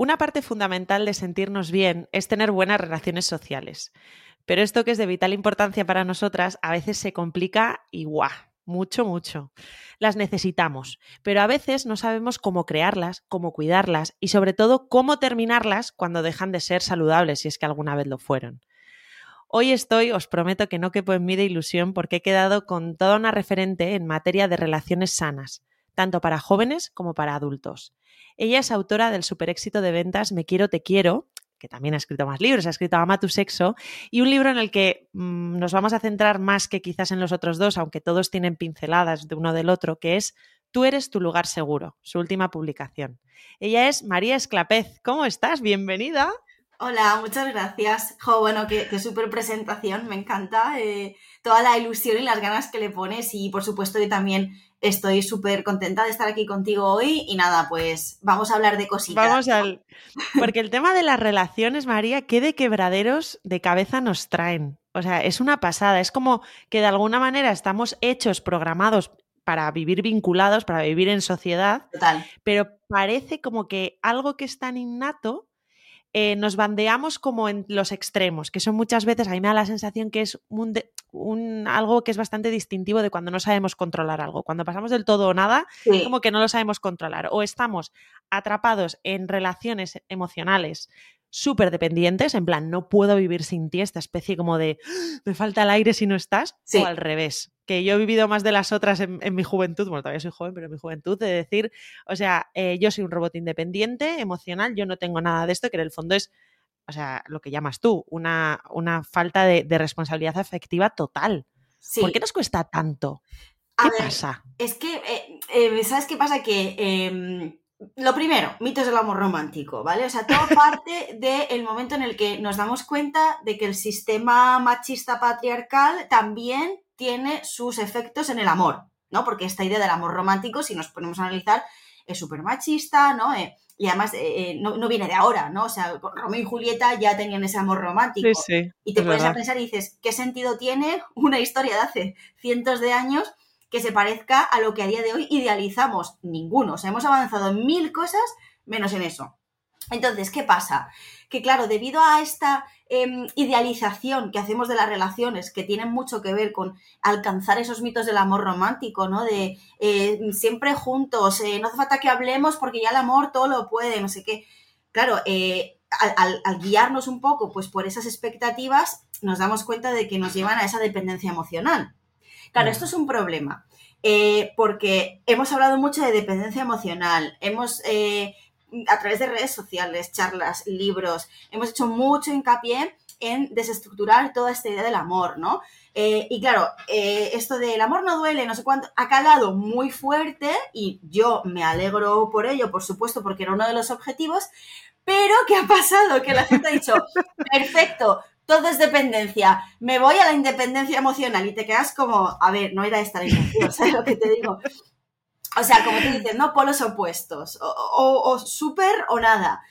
Una parte fundamental de sentirnos bien es tener buenas relaciones sociales. Pero esto que es de vital importancia para nosotras a veces se complica y guau, mucho, mucho. Las necesitamos, pero a veces no sabemos cómo crearlas, cómo cuidarlas y sobre todo cómo terminarlas cuando dejan de ser saludables si es que alguna vez lo fueron. Hoy estoy, os prometo que no quepo en mí de ilusión porque he quedado con toda una referente en materia de relaciones sanas, tanto para jóvenes como para adultos. Ella es autora del super éxito de ventas Me quiero, te quiero, que también ha escrito más libros, ha escrito Ama tu sexo, y un libro en el que mmm, nos vamos a centrar más que quizás en los otros dos, aunque todos tienen pinceladas de uno del otro, que es Tú eres tu lugar seguro, su última publicación. Ella es María Esclapez. ¿Cómo estás? Bienvenida. Hola, muchas gracias. Jo, bueno, qué, qué súper presentación, me encanta. Eh, toda la ilusión y las ganas que le pones y por supuesto yo también estoy súper contenta de estar aquí contigo hoy y nada, pues vamos a hablar de cositas. Vamos al... Porque el tema de las relaciones, María, ¿qué de quebraderos de cabeza nos traen? O sea, es una pasada, es como que de alguna manera estamos hechos, programados para vivir vinculados, para vivir en sociedad, Total. pero parece como que algo que es tan innato eh, nos bandeamos como en los extremos, que son muchas veces, a mí me da la sensación que es un, de, un, algo que es bastante distintivo de cuando no sabemos controlar algo. Cuando pasamos del todo o nada, Sí. como que no lo sabemos controlar. O estamos atrapados en relaciones emocionales súper dependientes, en plan, no puedo vivir sin ti, esta especie como de "Ah, me falta el aire si no estás, Sí. o al revés, que yo he vivido más de las otras en, en mi juventud, bueno, todavía soy joven, pero en mi juventud, de decir, o sea, eh, yo soy un robot independiente, emocional, yo no tengo nada de esto, que en el fondo es, o sea, lo que llamas tú, una, una falta de, de responsabilidad afectiva total. Sí. ¿Por qué nos cuesta tanto? A ¿Qué ver, pasa? Es que, eh, eh, ¿sabes qué pasa? Que eh, lo primero, mitos del amor romántico, ¿vale? O sea, todo parte del momento en el que nos damos cuenta de que el sistema machista patriarcal también tiene sus efectos en el amor, ¿no? Porque esta idea del amor romántico, si nos ponemos a analizar, es súper machista, ¿no? Eh, y además eh, no, no, viene de ahora, ¿no? O sea, Romeo y Julieta ya tenían ese amor romántico. Sí, sí, y te es pones verdad. a pensar y dices, ¿qué sentido tiene una historia de hace cientos de años que se parezca a lo que a día de hoy idealizamos? Ninguno. O sea, hemos avanzado en mil cosas menos en eso. Entonces, ¿qué pasa? Que claro, debido a esta eh, idealización que hacemos de las relaciones, que tienen mucho que ver con alcanzar esos mitos del amor romántico, ¿no? De eh, siempre juntos, eh, no hace falta que hablemos porque ya el amor todo lo puede, no sé qué. Claro, eh, al, al, al, guiarnos un poco pues, por esas expectativas, nos damos cuenta de que nos llevan a esa dependencia emocional. Claro, esto es un problema, eh, porque hemos hablado mucho de dependencia emocional, hemos, eh, a través de redes sociales, charlas, libros, hemos hecho mucho hincapié en desestructurar toda esta idea del amor, ¿no? Eh, y claro, eh, esto del amor no duele, no sé cuánto, ha calado muy fuerte y yo me alegro por ello, por supuesto, porque era uno de los objetivos, pero ¿qué ha pasado? Que la gente ha dicho, perfecto, todo es dependencia, me voy a la independencia emocional y te quedas como, a ver, no era esta la intención, ¿sabes lo que te digo? O sea, como tú dices, ¿no? Polos opuestos, o, o, o súper o nada.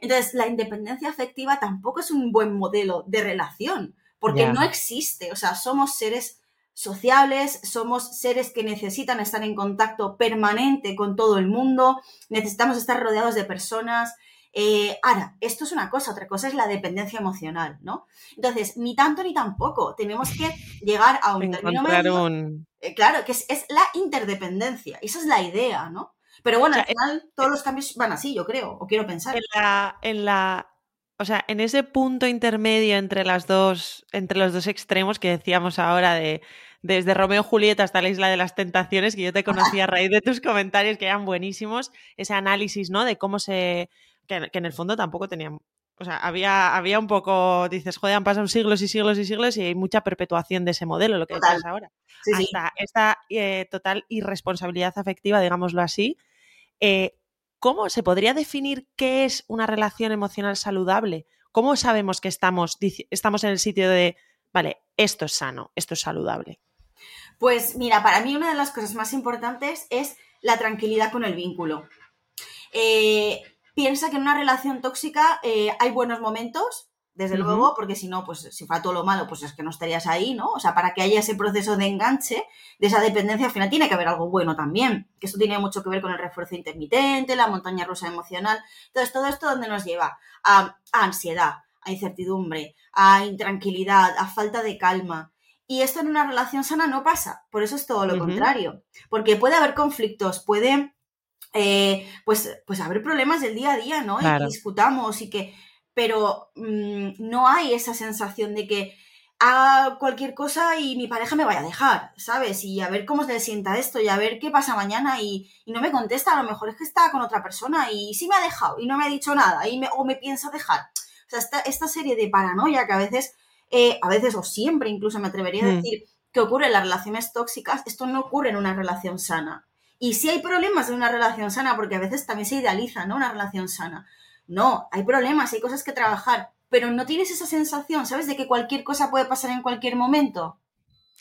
Entonces, la independencia afectiva tampoco es un buen modelo de relación, porque yeah. no existe, o sea, somos seres sociables, somos seres que necesitan estar en contacto permanente con todo el mundo, necesitamos estar rodeados de personas, eh, ahora, esto es una cosa, otra cosa es la dependencia emocional, ¿no? Entonces, ni tanto ni tampoco, tenemos que llegar a un término medio. Un... Eh, claro, que es, es, la interdependencia, esa es la idea, ¿no? Pero bueno, o sea, al final eh, todos los cambios van así, yo creo, o quiero pensar. En la, en la, o sea, en ese punto intermedio entre las dos, entre los dos extremos que decíamos ahora de desde Romeo y Julieta hasta la Isla de las Tentaciones, que yo te conocí a raíz de tus comentarios que eran buenísimos, ese análisis, ¿no? De cómo se que, que, en el fondo tampoco tenían. O sea, había, había un poco, dices, joder, han pasado siglos y siglos y siglos y hay mucha perpetuación de ese modelo, lo que decías ahora. Sí, Hasta sí. esta eh, total irresponsabilidad afectiva, digámoslo así. Eh, ¿Cómo se podría definir qué es una relación emocional saludable? ¿Cómo sabemos que estamos, estamos en el sitio de, vale, esto es sano, esto es saludable? Pues mira, para mí una de las cosas más importantes es la tranquilidad con el vínculo. Eh, piensa que en una relación tóxica eh, hay buenos momentos, desde luego, porque si no, pues si fuera todo lo malo, pues es que no estarías ahí, ¿no? O sea, para que haya ese proceso de enganche, de esa dependencia, al final tiene que haber algo bueno también, que esto tiene mucho que ver con el refuerzo intermitente, la montaña rusa emocional. Entonces, todo esto, ¿dónde nos lleva? A, ansiedad, a incertidumbre, a intranquilidad, a falta de calma. Y esto en una relación sana no pasa, por eso es todo lo contrario, porque puede haber conflictos, puede, eh, pues, pues haber problemas del día a día, ¿no? Y que discutamos y que pero mm, no hay esa sensación de que haga cualquier cosa y mi pareja me vaya a dejar, ¿sabes? Y a ver cómo se le sienta esto y a ver qué pasa mañana y, no me contesta, a lo mejor es que está con otra persona y sí me ha dejado y no me ha dicho nada y me, o me piensa dejar. O sea, esta, esta serie de paranoia que a veces, eh, a veces o siempre incluso me atrevería a hmm. decir que ocurre en las relaciones tóxicas, esto no ocurre en una relación sana. Y sí hay problemas en una relación sana, porque a veces también se idealiza, ¿no? Una relación sana. No, hay problemas, hay cosas que trabajar, pero no tienes esa sensación, ¿sabes? De que cualquier cosa puede pasar en cualquier momento.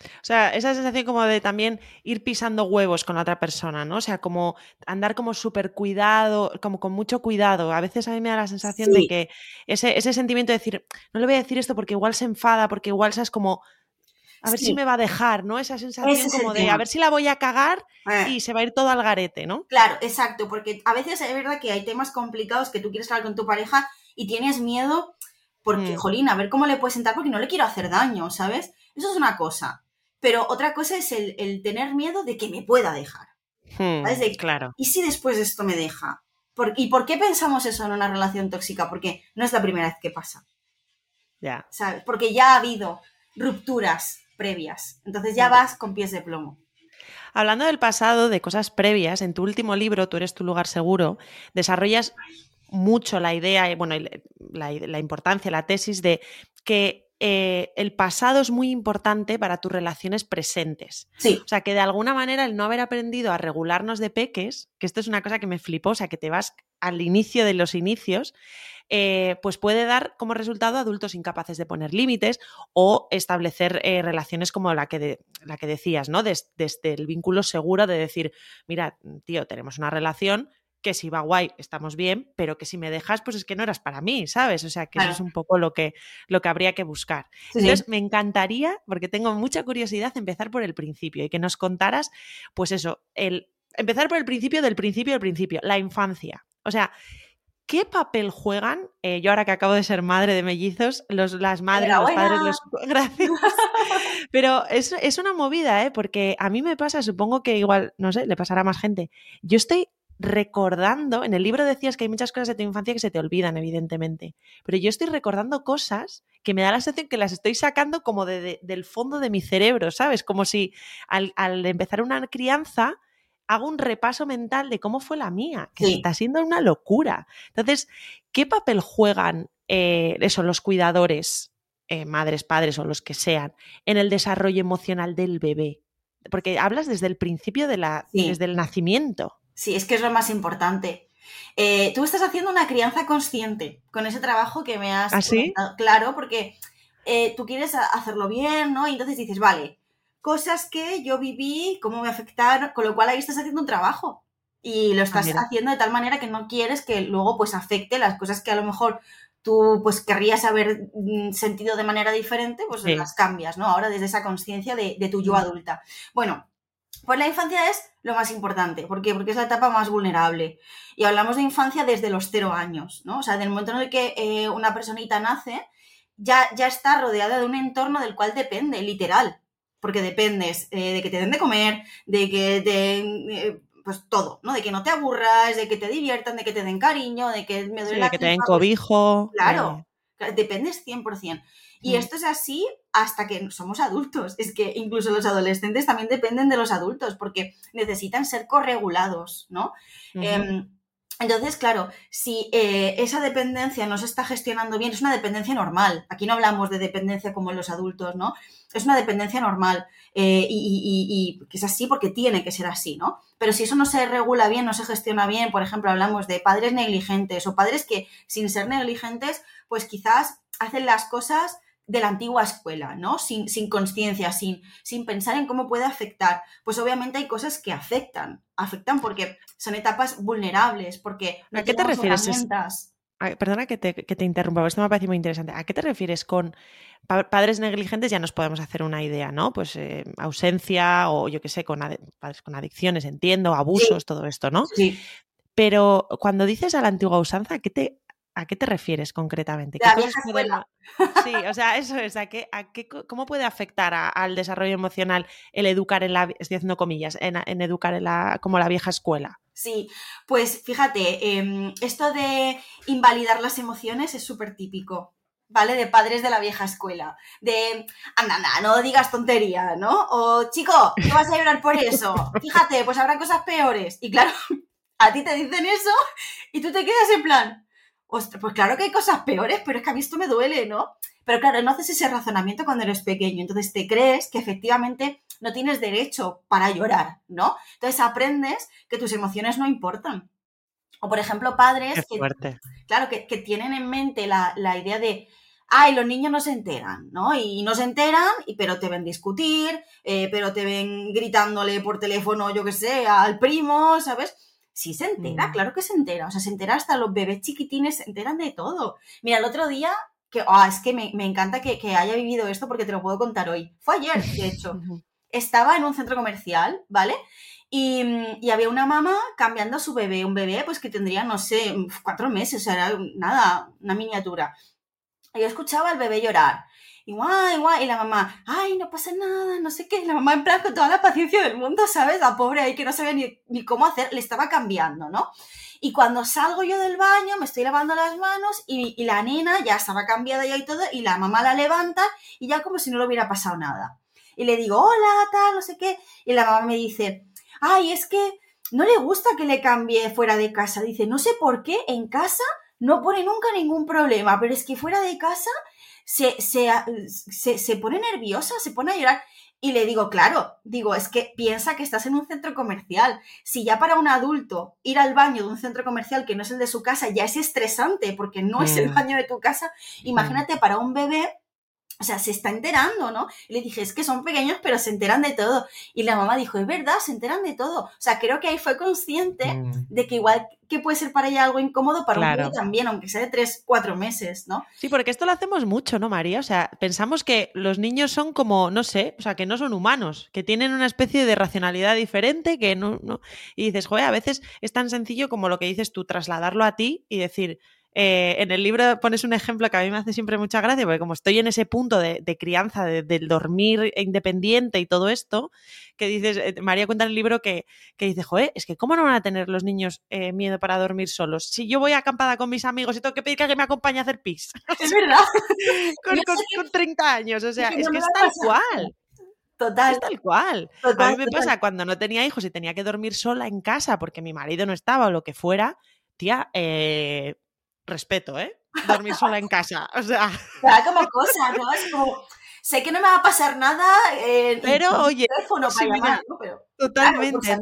O sea, esa sensación como de también ir pisando huevos con la otra persona, ¿no? O sea, como andar como súper cuidado, como con mucho cuidado. A veces a mí me da la sensación de que ese, ese sentimiento de decir, no le voy a decir esto porque igual se enfada, porque igual sabes como a ver si me va a dejar, ¿no? Esa sensación como de a ver si la voy a cagar eh. y se va a ir todo al garete, ¿no? Claro, exacto, porque a veces es verdad que hay temas complicados que tú quieres hablar con tu pareja y tienes miedo porque, mm. jolín, a ver cómo le puedes sentar porque no le quiero hacer daño, ¿sabes? Eso es una cosa. Pero otra cosa es el, tener miedo de que me pueda dejar. Hmm, claro. ¿Y si después esto me deja? ¿Y por qué pensamos eso en una relación tóxica? Porque no es la primera vez que pasa. Ya. ¿Sabes? Porque ya ha habido rupturas previas. Entonces ya vas con pies de plomo. Hablando del pasado, de cosas previas, en tu último libro, Tú eres tu lugar seguro, desarrollas mucho la idea, bueno, la, importancia, la tesis de que eh, el pasado es muy importante para tus relaciones presentes. Sí. O sea, que de alguna manera el no haber aprendido a regularnos de peques, que esto es una cosa que me flipó, o sea, que te vas al inicio de los inicios, eh, pues puede dar como resultado adultos incapaces de poner límites o establecer eh, relaciones como la que, la que decías, ¿no? desde el vínculo seguro de decir, mira, tío, tenemos una relación, que si va guay, estamos bien, pero que si me dejas, pues es que no eras para mí, ¿sabes? O sea, que eso es un poco lo que, lo que habría que buscar. Entonces, me encantaría, porque tengo mucha curiosidad, empezar por el principio y que nos contaras, pues eso, el empezar por el principio del principio del principio, la infancia. O sea, ¿Qué papel juegan, eh, yo ahora que acabo de ser madre de mellizos, los, las madres, los padres, los... Gracias. Pero es, es, una movida, ¿eh? Porque a mí me pasa, supongo que igual, no sé, le pasará a más gente. Yo estoy recordando, en el libro decías que hay muchas cosas de tu infancia que se te olvidan, evidentemente, pero yo estoy recordando cosas que me da la sensación que las estoy sacando como de, del fondo de mi cerebro, ¿sabes? Como si al, al empezar una crianza hago un repaso mental de cómo fue la mía, que está siendo una locura. Entonces, ¿qué papel juegan eh, eso, los cuidadores, eh, madres, padres o los que sean, en el desarrollo emocional del bebé? Porque hablas desde el principio de la, desde el nacimiento. Sí, es que es lo más importante. Eh, tú estás haciendo una crianza consciente con ese trabajo que me has ¿Ah, Claro, porque tú quieres hacerlo bien, ¿no? Y entonces dices, vale, cosas que yo viví, cómo me afectaron, con lo cual ahí estás haciendo un trabajo y lo ah, estás haciendo de tal manera que no quieres que luego pues afecte las cosas que a lo mejor tú pues querrías haber mm, sentido de manera diferente, pues las cambias, ¿no? Ahora desde esa conciencia de, tu yo adulta. Bueno, pues la infancia es lo más importante. ¿Por qué? Porque es la etapa más vulnerable. Y hablamos de infancia desde los cero años, ¿no? O sea, del momento en el que eh, una personita nace, ya, ya está rodeada de un entorno del cual depende, literal porque dependes eh, de que te den de comer, de que te... Eh, pues todo, ¿no? De que no te aburras, de que te diviertan, de que te den cariño, de que me duele de que te den cobijo. Claro, dependes 100%. Y mm. esto es así hasta que somos adultos. Es que incluso los adolescentes también dependen de los adultos porque necesitan ser corregulados, ¿no? Entonces, claro, si eh, esa dependencia no se está gestionando bien, es una dependencia normal. Aquí no hablamos de dependencia como en los adultos, ¿no? Es una dependencia normal eh, y, que es así porque tiene que ser así, ¿no? Pero si eso no se regula bien, no se gestiona bien, por ejemplo, hablamos de padres negligentes o padres que sin ser negligentes, pues quizás hacen las cosas de la antigua escuela, ¿no? Sin, sin conciencia, sin, sin pensar en cómo puede afectar. Pues obviamente hay cosas que afectan, afectan porque son etapas vulnerables, porque ¿A qué te refieres? perdona que te, que te interrumpa, esto me parece muy interesante. ¿A qué te refieres con padres negligentes? Ya nos podemos hacer una idea, ¿no? Pues eh, ausencia o yo qué sé, con padres con adicciones, entiendo, abusos, todo esto, ¿no? Sí. Pero cuando dices a la antigua usanza, ¿a qué te, ¿A qué te refieres concretamente? La vieja escuela. Sí, o sea, eso es. ¿a qué, a qué, ¿Cómo puede afectar al desarrollo emocional el educar en la, estoy haciendo comillas, en, educar en la, como la vieja escuela? Sí, pues fíjate, em, esto de invalidar las emociones es súper típico. ¿Vale? De padres de la vieja escuela. De, anda, anda, no digas tontería, ¿no? O, chico, ¿qué vas a llorar por eso? Fíjate, pues habrá cosas peores. Y claro, a ti te dicen eso y tú te quedas en plan, pues claro que hay cosas peores, pero es que a mí esto me duele, ¿no? Pero claro, no haces ese razonamiento cuando eres pequeño, entonces te crees que efectivamente no tienes derecho para llorar, ¿no? Entonces aprendes que tus emociones no importan. O por ejemplo, padres que, claro, que, tienen en mente la, idea de, ay, los niños no se enteran, ¿no? Y no se enteran, pero te ven discutir, eh, pero te ven gritándole por teléfono, yo qué sé, al primo, ¿sabes? Sí se entera, mm. claro que se entera. O sea, se entera hasta los bebés chiquitines, se enteran de todo. Mira, el otro día, que ah, es que me, encanta que, haya vivido esto porque te lo puedo contar hoy. Fue ayer, de hecho. Estaba en un centro comercial, ¿vale? Y, había una mamá cambiando a su bebé, un bebé pues que tendría, no sé, cuatro meses, o sea, era nada, una miniatura. Y yo escuchaba al bebé llorar. Y guay, guay, y la mamá, ay, no pasa nada, no sé qué. La mamá, en plan, con toda la paciencia del mundo, ¿sabes? La pobre ahí que no sabía ni, ni cómo hacer, le estaba cambiando, ¿no? Y cuando salgo yo del baño, me estoy lavando las manos y, y, la nena ya estaba cambiada ya y todo, y la mamá la levanta y ya como si no le hubiera pasado nada. Y le digo, hola, tal, no sé qué. Y la mamá me dice, ay, es que no le gusta que le cambie fuera de casa. Dice, no sé por qué en casa no pone nunca ningún problema, pero es que fuera de casa se, se, se, pone nerviosa, se pone a llorar. Y le digo, claro, digo, es que piensa que estás en un centro comercial. Si ya para un adulto ir al baño de un centro comercial que no es el de su casa ya es estresante porque no es el mm. baño de tu casa, imagínate para un bebé o sea, se está enterando, ¿no? Y le dije, es que son pequeños, pero se enteran de todo. Y la mamá dijo, es verdad, se enteran de todo. O sea, creo que ahí fue consciente mm. de que igual que puede ser para ella algo incómodo, para un niño también, aunque sea de tres, cuatro meses, ¿no? Sí, porque esto lo hacemos mucho, ¿no, María? O sea, pensamos que los niños son como, no sé, o sea, que no son humanos, que tienen una especie de racionalidad diferente, que no, no... Y dices, joder, a veces es tan sencillo como lo que dices tú, trasladarlo a ti y decir, eh, en el libro pones un ejemplo que a mí me hace siempre mucha gracia, porque como estoy en ese punto de, crianza, del dormir independiente y todo esto, que dices, eh, María cuenta en el libro que, dice, joder, es que ¿cómo no van a tener los niños eh, miedo para dormir solos? Si yo voy acampada con mis amigos y tengo que pedir que alguien me acompañe a hacer pis. Es verdad. con, con, 30 años, o sea, es que es tal cual. Total. Es tal cual. a mí me pasa cuando no tenía hijos y tenía que dormir sola en casa porque mi marido no estaba o lo que fuera, tía, eh, respeto, ¿eh? Dormir sola en casa. O sea. Como cosa, ¿no? Es como. Sé que no me va a pasar nada. Eh, pero, oye. Teléfono para pero, totalmente.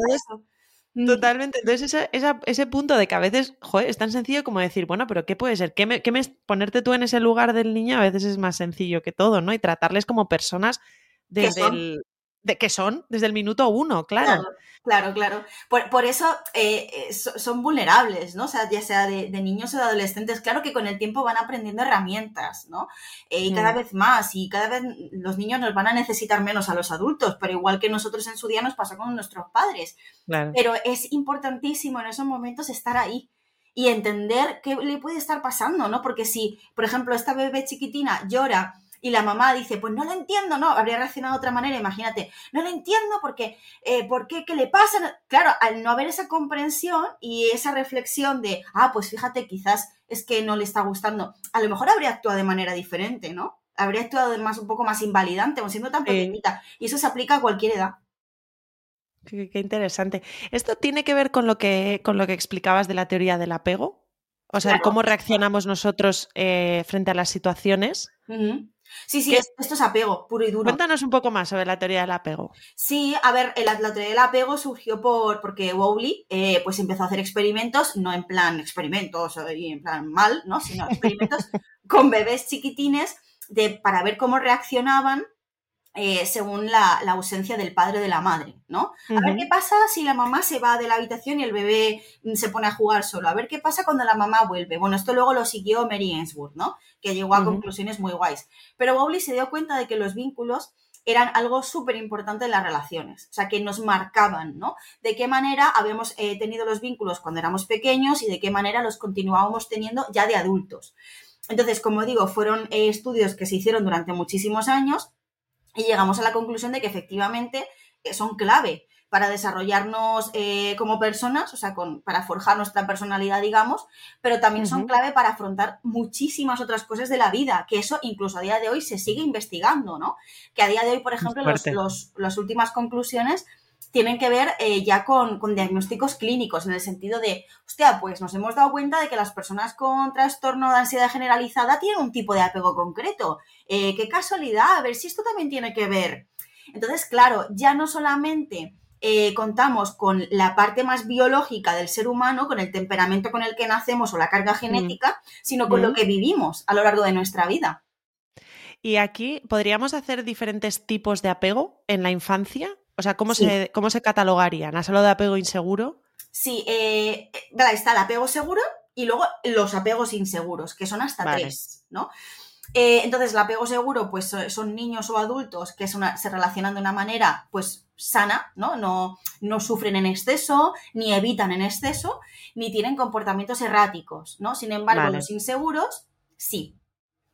Mm. Totalmente. Entonces, ese punto de que a veces, joder, es tan sencillo como decir, bueno, pero ¿qué puede ser? ¿Qué me, qué me, ponerte tú en ese lugar del niño a veces es más sencillo que todo, ¿no? Y tratarles como personas desde el, de que son desde el minuto uno, claro. Claro, claro. Por, eso eh, eh, son vulnerables, ¿no? O sea, ya sea de, niños o de adolescentes. Claro que con el tiempo van aprendiendo herramientas, ¿no? Eh, y cada vez más, y cada vez los niños nos van a necesitar menos a los adultos, pero igual que nosotros en su día nos pasó con nuestros padres. Pero es importantísimo en esos momentos estar ahí y entender qué le puede estar pasando, ¿no? Porque si, por ejemplo, esta bebé chiquitina llora y la mamá dice, pues no lo entiendo, no, habría reaccionado de otra manera, imagínate, no lo entiendo porque, eh, ¿por qué? ¿Qué le pasa? Claro, al no haber esa comprensión y esa reflexión de, ah, pues fíjate, quizás es que no le está gustando, a lo mejor habría actuado de manera diferente, ¿no? Habría actuado más, un poco más invalidante, o siendo tan pequeñita. Y eso se aplica a cualquier edad. Qué, interesante. ¿Esto tiene que ver con lo que, con lo que explicabas de la teoría del apego? O sea, cómo reaccionamos nosotros eh, frente a las situaciones. Sí, sí, esto es apego, puro y duro. Cuéntanos un poco más sobre la teoría del apego. Sí, a ver, la, teoría del apego surgió por porque Wowley eh, pues empezó a hacer experimentos, no en plan experimentos y en plan mal, ¿no? Sino experimentos con bebés chiquitines de, para ver cómo reaccionaban eh, según la, ausencia del padre o de la madre, ¿no? A ver qué pasa si la mamá se va de la habitación y el bebé se pone a jugar solo. A ver qué pasa cuando la mamá vuelve. Bueno, esto luego lo siguió Mary Ainsworth, ¿no? Que llegó a conclusiones muy guays. Pero Bowley se dio cuenta de que los vínculos eran algo súper importante en las relaciones, o sea, que nos marcaban, ¿no? De qué manera habíamos eh, tenido los vínculos cuando éramos pequeños y de qué manera los continuábamos teniendo ya de adultos. Entonces, como digo, fueron eh, estudios que se hicieron durante muchísimos años y llegamos a la conclusión de que efectivamente eh, son clave para desarrollarnos eh, como personas, o sea, con, para forjar nuestra personalidad, digamos, pero también son clave para afrontar muchísimas otras cosas de la vida, que eso incluso a día de hoy se sigue investigando, ¿no? Que a día de hoy, por ejemplo, los, las últimas conclusiones tienen que ver eh, ya con, con, diagnósticos clínicos, en el sentido de, hostia, pues nos hemos dado cuenta de que las personas con trastorno de ansiedad generalizada tienen un tipo de apego concreto. Eh, qué casualidad, a ver si esto también tiene que ver. Entonces, claro, ya no solamente eh, contamos con la parte más biológica del ser humano, con el temperamento con el que nacemos o la carga mm. genética, sino con lo mm. que vivimos a lo largo de nuestra vida. Y aquí podríamos hacer diferentes tipos de apego en la infancia. O sea, ¿cómo, se, cómo se catalogarían? ¿Has hablado de apego inseguro? Sí, eh, está el apego seguro y luego los apegos inseguros, que son hasta tres, ¿no? Eh, entonces, el apego seguro, pues son niños o adultos que se relacionan de una manera, pues, sana, ¿no? ¿no? No sufren en exceso, ni evitan en exceso, ni tienen comportamientos erráticos, ¿no? Sin embargo, los inseguros, sí.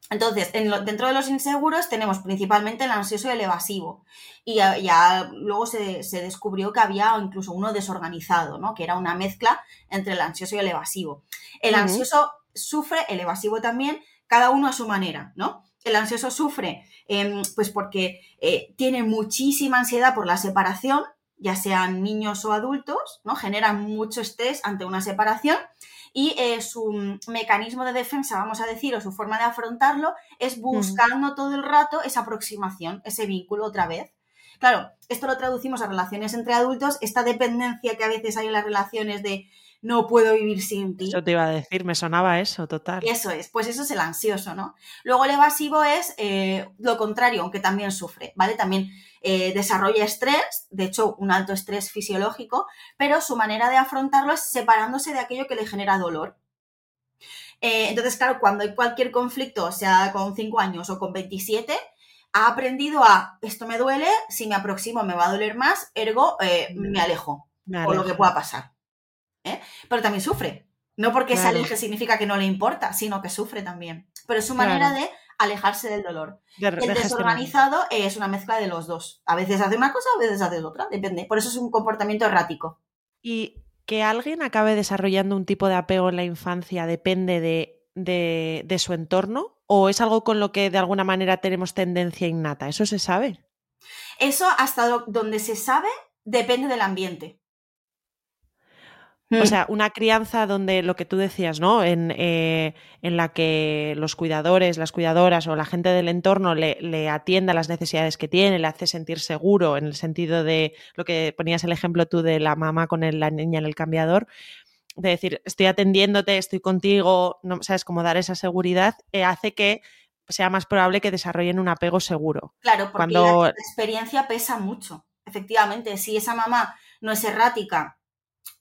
Entonces, dentro de los inseguros tenemos principalmente el ansioso y el evasivo. Y ya, luego se, descubrió que había incluso uno desorganizado, ¿no? Que era una mezcla entre el ansioso y el evasivo. El ansioso sufre, el evasivo también, cada uno a su manera, ¿no? El ansioso sufre em, pues porque eh, tiene muchísima ansiedad por la separación, ya sean niños o adultos, ¿no? Generan mucho estrés ante una separación y eh, su mecanismo de defensa, vamos a decir, o su forma de afrontarlo es buscando todo el rato esa aproximación, ese vínculo otra vez. Claro, esto lo traducimos a relaciones entre adultos, esta dependencia que a veces hay en las relaciones de no puedo vivir sin ti. Eso te iba a decir, me sonaba eso, total. Eso es, pues eso es el ansioso, ¿no? Luego el evasivo es eh, lo contrario, aunque también sufre, ¿vale? También eh, desarrolla estrés, de hecho un alto estrés fisiológico, pero su manera de afrontarlo es separándose de aquello que le genera dolor. Eh, entonces, claro, cuando hay cualquier conflicto, sea con 5 años o con 27, ha aprendido a, esto me duele, si me aproximo me va a doler más, ergo me alejo, me alejo. o lo que pueda pasar. ¿eh? Pero también sufre. No porque se aleje significa que no le importa, sino que sufre también. Pero es su manera de alejarse del dolor. el desorganizado es una mezcla de los dos. A veces hace una cosa, a veces hace otra, depende. Por eso es un comportamiento errático. Y que alguien acabe desarrollando un tipo de apego en la infancia depende de, de su entorno o es algo con lo que de alguna manera tenemos tendencia innata. ¿Eso se sabe? Eso hasta donde se sabe depende del ambiente. O mm. sea, una crianza donde lo que tú decías, ¿no? En, eh, en, la que los cuidadores, las cuidadoras o la gente del entorno le, le, atienda las necesidades que tiene, le hace sentir seguro, en el sentido de lo que ponías el ejemplo tú de la mamá con la niña en el cambiador, de decir, estoy atendiéndote, estoy contigo, no sabes cómo dar esa seguridad, eh, hace que sea más probable que desarrollen un apego seguro. Claro, porque la experiencia pesa mucho. Efectivamente, si esa mamá no es errática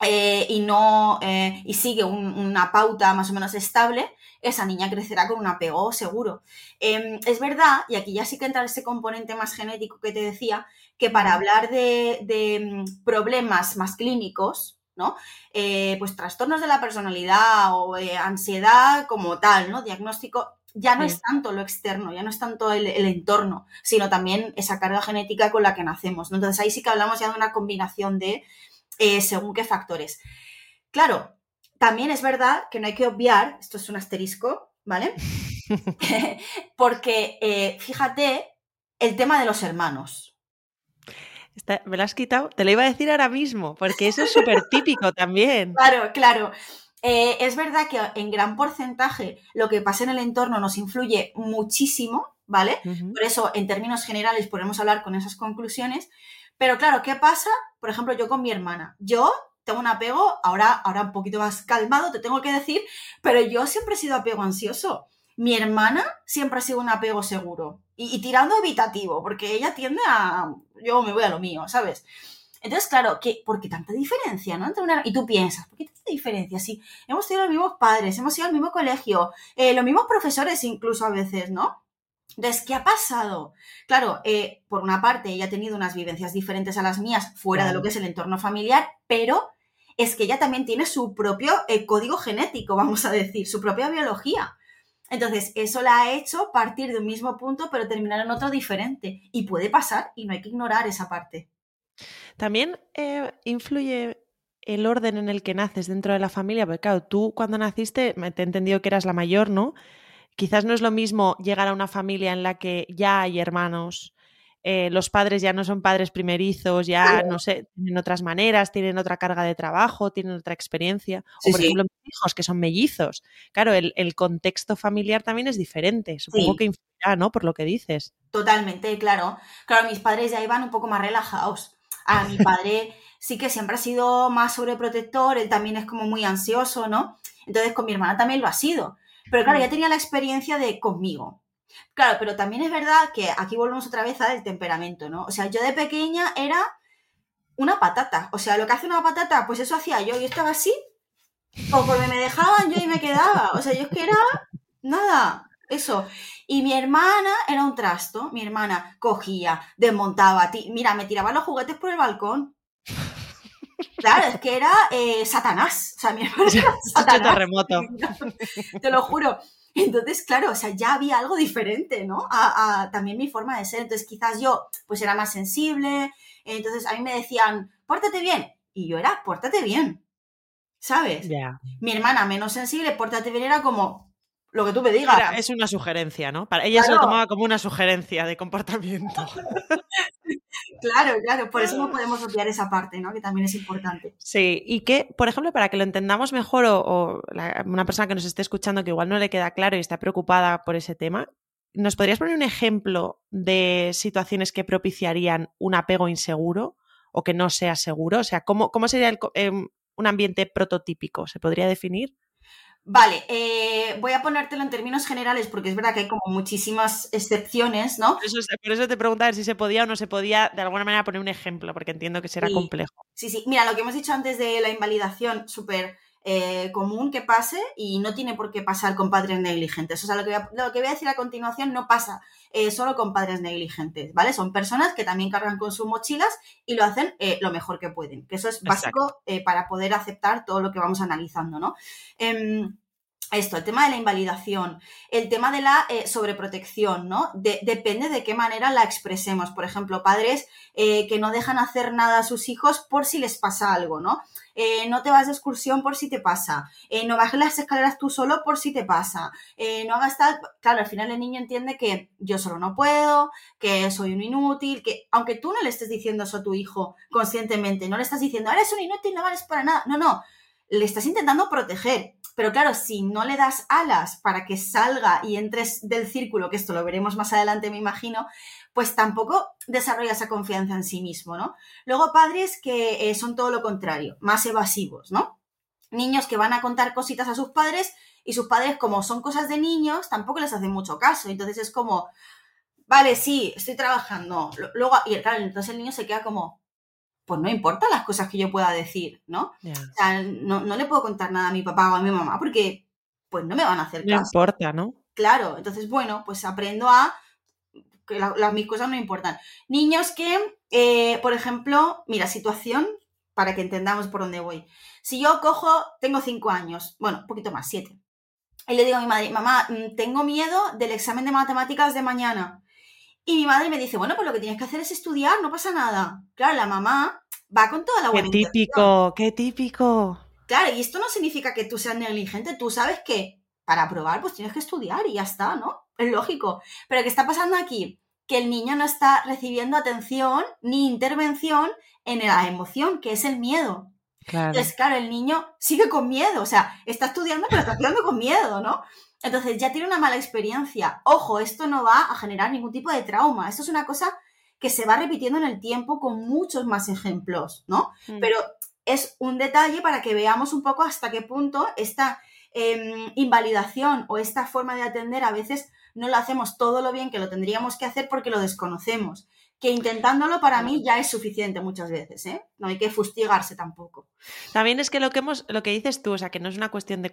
eh, y no eh, y sigue una pauta más o menos estable, esa niña crecerá con un apego seguro. Em, es verdad, y aquí ya sí que entra ese componente más genético que te decía, que para hablar de, mm, problemas más clínicos, ¿no? Eh, pues trastornos de la personalidad o ansiedad como tal, ¿no? Diagnóstico, ya no es tanto lo externo, ya no es tanto el, entorno, sino también esa carga genética con la que nacemos. Entonces ahí sí que hablamos ya de una combinación de eh, según qué factores. Claro, también es verdad que no hay que obviar, esto es un asterisco, ¿vale? Porque eh, fíjate el tema de los hermanos. me lo has quitado, te lo iba a decir ahora mismo, porque eso es súper típico también. Claro, claro. Eh, es verdad que en gran porcentaje lo que pasa en el entorno nos influye muchísimo, ¿vale? Por eso, en términos generales, podemos hablar con esas conclusiones, pero claro, ¿qué pasa? Por ejemplo, yo con mi hermana. Yo tengo un apego, ahora, ahora un poquito más calmado, te tengo que decir, pero yo siempre he sido apego ansioso. Mi hermana siempre ha sido un apego seguro y, tirando evitativo, porque ella tiende a, yo me voy a lo mío, ¿sabes? Entonces, claro, ¿qué, ¿por qué tanta diferencia, no? Entre una, y tú piensas, ¿por qué tanta diferencia? Si hemos tenido los mismos padres, hemos ido al mismo colegio, eh, los mismos profesores incluso a veces, ¿no? Entonces, ¿qué ha pasado? Claro, eh, por una parte, ella ha tenido unas vivencias diferentes a las mías fuera de lo que es el entorno familiar, pero es que ella también tiene su propio eh, código genético, vamos a decir, su propia biología. Entonces, eso la ha hecho partir de un mismo punto, pero terminar en otro diferente. Y puede pasar y no hay que ignorar esa parte. También eh, influye el orden en el que naces dentro de la familia, porque claro, tú cuando naciste, te he entendido que eras la mayor, ¿no? Quizás no es lo mismo llegar a una familia en la que ya hay hermanos, eh, los padres ya no son padres primerizos, ya no sé, tienen otras maneras, tienen otra carga de trabajo, tienen otra experiencia. o por ejemplo, mis hijos que son mellizos. Claro, el, contexto familiar también es diferente. Supongo que influirá, ¿no? Por lo que dices. Totalmente, claro. Claro, mis padres ya iban un poco más relajados. A mi padre sí que siempre ha sido más sobreprotector, él también es como muy ansioso, ¿no? Entonces con mi hermana también lo ha sido. Pero claro, ya mm. tenía la experiencia de conmigo. Claro, pero también es verdad que aquí volvemos otra vez al temperamento, ¿no? O sea, yo de pequeña era una patata. O sea, lo que hace una patata, pues eso hacía yo. Yo estaba así, conforme me dejaban yo y me quedaba. O sea, yo es que era nada, eso. Y mi hermana era un trasto. Mi hermana cogía, desmontaba, mira, me tiraba los juguetes por el balcón. Claro, es que era eh, Satanás. O sea, mi hermana era Satanás. terremoto. Te lo juro. Entonces, claro, o sea, ya había algo diferente, ¿no? A, también mi forma de ser. Entonces, quizás yo, pues era más sensible. Entonces, a mí me decían, pórtate bien. Y yo era, pórtate bien. ¿Sabes? Mi hermana, menos sensible, pórtate bien, era como, lo que tú me digas. es una sugerencia, ¿no? Para ella se lo tomaba como una sugerencia de comportamiento. Claro, claro, por eso no podemos obviar esa parte, ¿no? Que también es importante. Sí, y que, por ejemplo, para que lo entendamos mejor o, una persona que nos esté escuchando que igual no le queda claro y está preocupada por ese tema, ¿nos podrías poner un ejemplo de situaciones que propiciarían un apego inseguro o que no sea seguro? O sea, ¿cómo, cómo sería em, un ambiente prototípico? ¿Se podría definir? Vale, eh, voy a ponértelo en términos generales porque es verdad que hay como muchísimas excepciones, ¿no? Por eso, te preguntaba si se podía o no se podía de alguna manera poner un ejemplo, porque entiendo que será complejo. Sí, sí. Mira, lo que hemos dicho antes de la invalidación, súper eh, común que pase y no tiene por qué pasar con padres negligentes. O sea, lo que voy a, lo que voy a decir a continuación no pasa eh, solo con padres negligentes, ¿vale? Son personas que también cargan con sus mochilas y lo hacen lo mejor que pueden, que eso es básico para poder aceptar todo lo que vamos analizando, ¿no? Esto, el tema de la invalidación, el tema de la eh, sobreprotección, ¿no? depende de qué manera la expresemos. Por ejemplo, padres eh, que no dejan hacer nada a sus hijos por si les pasa algo, ¿no? Eh, no te vas de excursión por si te pasa, no bajes las escaleras tú solo por si te pasa, no hagas tal. Claro, al final el niño entiende que yo solo no puedo, que soy un inútil, que aunque tú no le estés diciendo eso a tu hijo conscientemente, no le estás diciendo, eres un inútil, no vales para nada. No, no, le estás intentando proteger pero claro, si no le das alas para que salga y entres del círculo, que esto lo veremos más adelante, me imagino, pues tampoco desarrolla esa confianza en sí mismo, ¿no? Luego padres que eh, son todo lo contrario, más evasivos, ¿no? Niños que van a contar cositas a sus padres y sus padres, como son cosas de niños, tampoco les hacen mucho caso. Entonces es como, vale, sí, estoy trabajando. Luego, y claro, entonces el niño se queda como, pues no importa las cosas que yo pueda decir, ¿no? O sea, no, le puedo contar nada a mi papá o a mi mamá porque pues no me van a hacer caso. No importa, ¿no? Claro, entonces, bueno, pues aprendo a que las mis cosas no importan. Niños que, eh, por ejemplo, mira, situación para que entendamos por dónde voy. Si yo cojo, tengo cinco años, bueno, un poquito más, siete, y le digo a mi madre, mamá, mm, tengo miedo del examen de matemáticas de mañana. Y mi madre me dice, bueno, pues lo que tienes que hacer es estudiar, no pasa nada. Claro, la mamá va con toda la buena Qué típico, qué típico. Claro, y esto no significa que tú seas negligente, tú sabes que para aprobar pues tienes que estudiar y ya está, ¿no? Es lógico. Pero ¿qué está pasando aquí? Que el niño no está recibiendo atención ni intervención en la emoción, que es el miedo. Claro. Entonces, claro, el niño sigue con miedo, o sea, está estudiando, pero está estudiando con miedo, ¿no? Entonces ya tiene una mala experiencia. Ojo, esto no va a generar ningún tipo de trauma. Esto es una cosa que se va repitiendo en el tiempo con muchos más ejemplos, ¿no? Mm. Pero es un detalle para que veamos un poco hasta qué punto esta em, invalidación o esta forma de atender a veces no lo hacemos todo lo bien que lo tendríamos que hacer porque lo desconocemos. Que intentándolo para mí ya es suficiente muchas veces, ¿eh? No hay que fustigarse tampoco. También es que lo que hemos, lo que dices tú, o sea, que no es una cuestión de,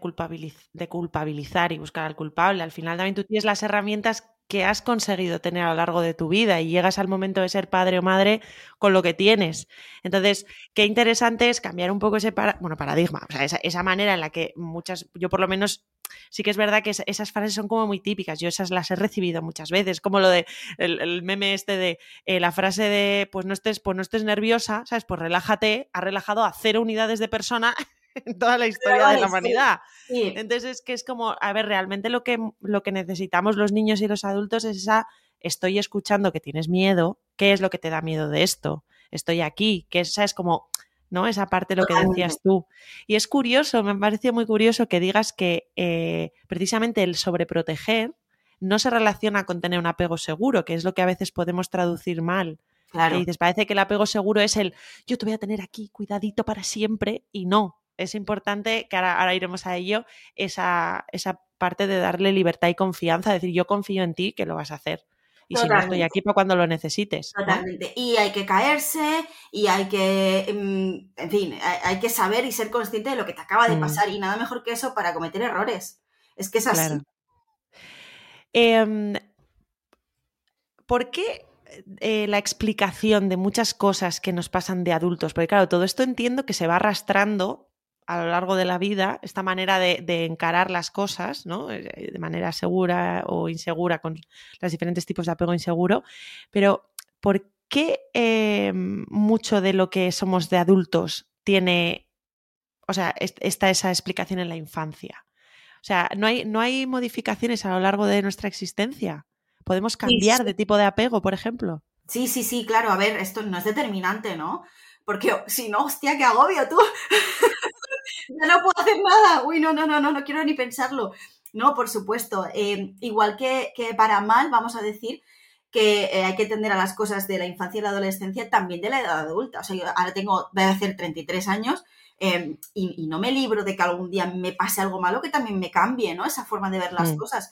de culpabilizar y buscar al culpable. Al final también tú tienes las herramientas que has conseguido tener a lo largo de tu vida y llegas al momento de ser padre o madre con lo que tienes. Entonces, qué interesante es cambiar un poco ese bueno, paradigma, o sea, esa, manera en la que muchas, yo por lo menos sí que es verdad que esas frases son como muy típicas, yo esas las he recibido muchas veces, como lo de el, meme este de eh, la frase de pues no estés, pues no estés nerviosa, ¿sabes? Pues relájate, ha relajado a cero unidades de persona en toda la historia de la humanidad. Entonces es que es como, a ver, realmente lo que, lo que necesitamos los niños y los adultos es esa, estoy escuchando que tienes miedo, ¿qué es lo que te da miedo de esto? Estoy aquí, que esa es como, ¿no? Esa parte de lo que decías tú. Y es curioso, me ha parecido muy curioso que digas que eh, precisamente el sobreproteger no se relaciona con tener un apego seguro, que es lo que a veces podemos traducir mal. Claro. dices, parece que el apego seguro es el yo te voy a tener aquí cuidadito para siempre y no es importante, que ahora, iremos a ello, esa, esa, parte de darle libertad y confianza, decir, yo confío en ti que lo vas a hacer. Y si no estoy aquí para cuando lo necesites. Totalmente. Y hay que caerse, y hay que, mm, en fin, hay, que saber y ser consciente de lo que te acaba de mm. pasar. Y nada mejor que eso para cometer errores. Es que es así. Em, ¿Por qué eh, la explicación de muchas cosas que nos pasan de adultos? Porque claro, todo esto entiendo que se va arrastrando a lo largo de la vida, esta manera de, encarar las cosas, ¿no? Eh, de manera segura o insegura, con los diferentes tipos de apego inseguro, pero ¿por qué em, mucho de lo que somos de adultos tiene, o sea, está esa explicación en la infancia? O sea, ¿no hay, no hay modificaciones a lo largo de nuestra existencia? ¿Podemos cambiar de tipo de apego, por ejemplo? Sí, sí, sí, claro. A ver, esto no es determinante, ¿no? Porque si no, hostia, qué agobio tú. ya no puedo hacer nada. Uy, no, no, no, no, no quiero ni pensarlo. No, por supuesto. Eh, igual que, para mal, vamos a decir que eh, hay que atender a las cosas de la infancia y la adolescencia también de la edad adulta. O sea, yo ahora tengo, voy a hacer 33 años em, y, no me libro de que algún día me pase algo malo que también me cambie, ¿no? Esa forma de ver las mm. cosas.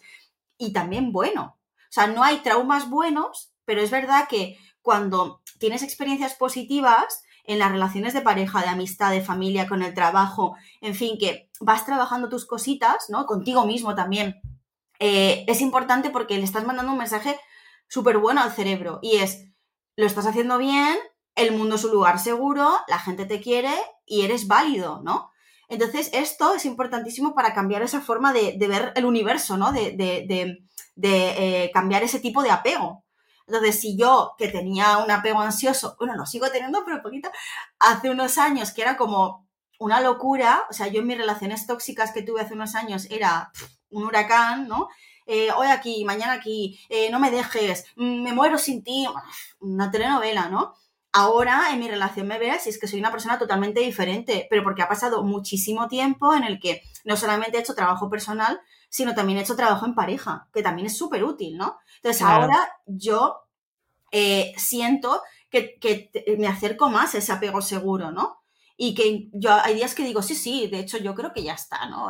Y también bueno. O sea, no hay traumas buenos, pero es verdad que cuando tienes experiencias positivas, en las relaciones de pareja, de amistad, de familia, con el trabajo, en fin, que vas trabajando tus cositas, ¿no? Contigo mismo también. Eh, es importante porque le estás mandando un mensaje súper bueno al cerebro y es, lo estás haciendo bien, el mundo es un lugar seguro, la gente te quiere y eres válido, ¿no? Entonces, esto es importantísimo para cambiar esa forma de, ver el universo, ¿no? De, eh, cambiar ese tipo de apego. Entonces, si yo, que tenía un apego ansioso, bueno, lo sigo teniendo, pero poquito, hace unos años que era como una locura, o sea, yo en mis relaciones tóxicas que tuve hace unos años era un huracán, ¿no? Eh, hoy aquí, mañana aquí, eh, no me dejes, mm, me muero sin ti, una telenovela, ¿no? Ahora en mi relación me ves y es que soy una persona totalmente diferente, pero porque ha pasado muchísimo tiempo en el que no solamente he hecho trabajo personal, sino también he hecho trabajo en pareja, que también es súper útil, ¿no? Entonces ahora yo eh, siento que, me acerco más a ese apego seguro, ¿no? Y que yo hay días que digo, sí, sí, de hecho yo creo que ya está, ¿no?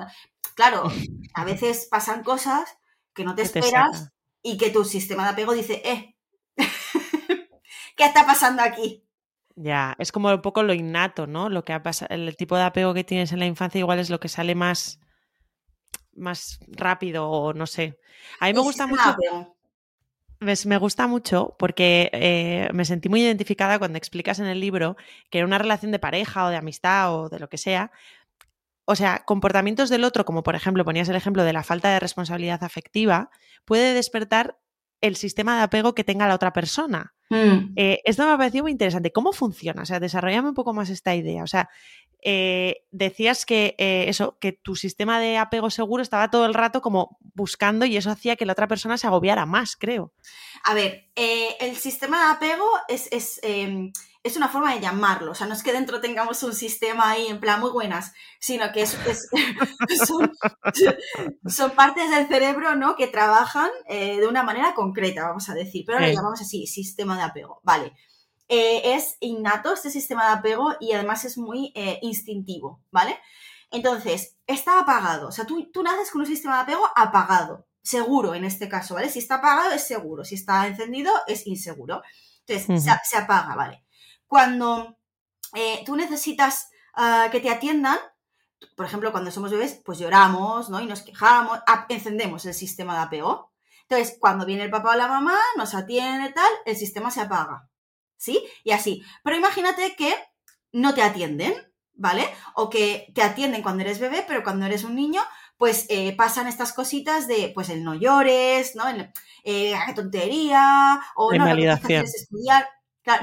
Claro, a veces pasan cosas que no te esperas y que tu sistema de apego dice, eh, ¿qué está pasando aquí? Ya, es como un poco lo innato, ¿no? Lo que ha pasado, el tipo de apego que tienes en la infancia igual es lo que sale más, más rápido o no sé. A mí me gusta mucho. Me, gusta mucho porque eh, me sentí muy identificada cuando explicas en el libro que en una relación de pareja o de amistad o de lo que sea, o sea, comportamientos del otro, como por ejemplo ponías el ejemplo de la falta de responsabilidad afectiva, puede despertar el sistema de apego que tenga la otra persona. Mm. Eh, esto me ha parecido muy interesante. ¿Cómo funciona? O sea, desarrollame un poco más esta idea. O sea, eh, decías que eh, eso, que tu sistema de apego seguro estaba todo el rato como buscando y eso hacía que la otra persona se agobiara más, creo. A ver, el sistema de apego es, em, es, una forma de llamarlo. O sea, no es que dentro tengamos un sistema ahí en plan muy buenas, sino que es, son, son, partes del cerebro ¿no? que trabajan de una manera concreta, vamos a decir. Pero lo llamamos así, sistema de apego. Vale. Eh, es innato este sistema de apego y además es muy eh, instintivo, ¿vale? Entonces, está apagado. O sea, tú, tú naces con un sistema de apego apagado. Seguro en este caso, ¿vale? Si está apagado es seguro. Si está encendido es inseguro. Entonces, se, apaga, ¿vale? Cuando eh, tú necesitas ah, que te atiendan, por ejemplo, cuando somos bebés, pues lloramos, ¿no? Y nos quejamos, encendemos el sistema de apego. Entonces, cuando viene el papá o la mamá, nos atiende, tal, el sistema se apaga. ¿Sí? Y así. Pero imagínate que no te atienden, ¿vale? O que te atienden cuando eres bebé, pero cuando eres un niño, pues eh, pasan estas cositas de, pues el no llores, ¿no? El, eh, qué tontería, o no, estudiar,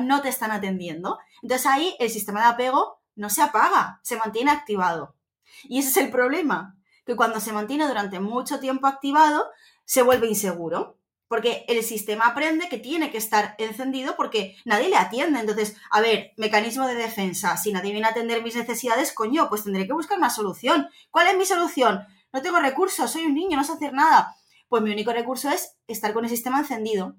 no te están atendiendo. Entonces ahí el sistema de apego no se apaga, se mantiene activado. Y ese es el problema, que cuando se mantiene durante mucho tiempo activado, se vuelve inseguro porque el sistema aprende que tiene que estar encendido porque nadie le atiende. Entonces, a ver, mecanismo de defensa, si nadie viene a atender mis necesidades, coño, pues tendré que buscar una solución. ¿Cuál es mi solución? No tengo recursos, soy un niño, no sé hacer nada. Pues mi único recurso es estar con el sistema encendido.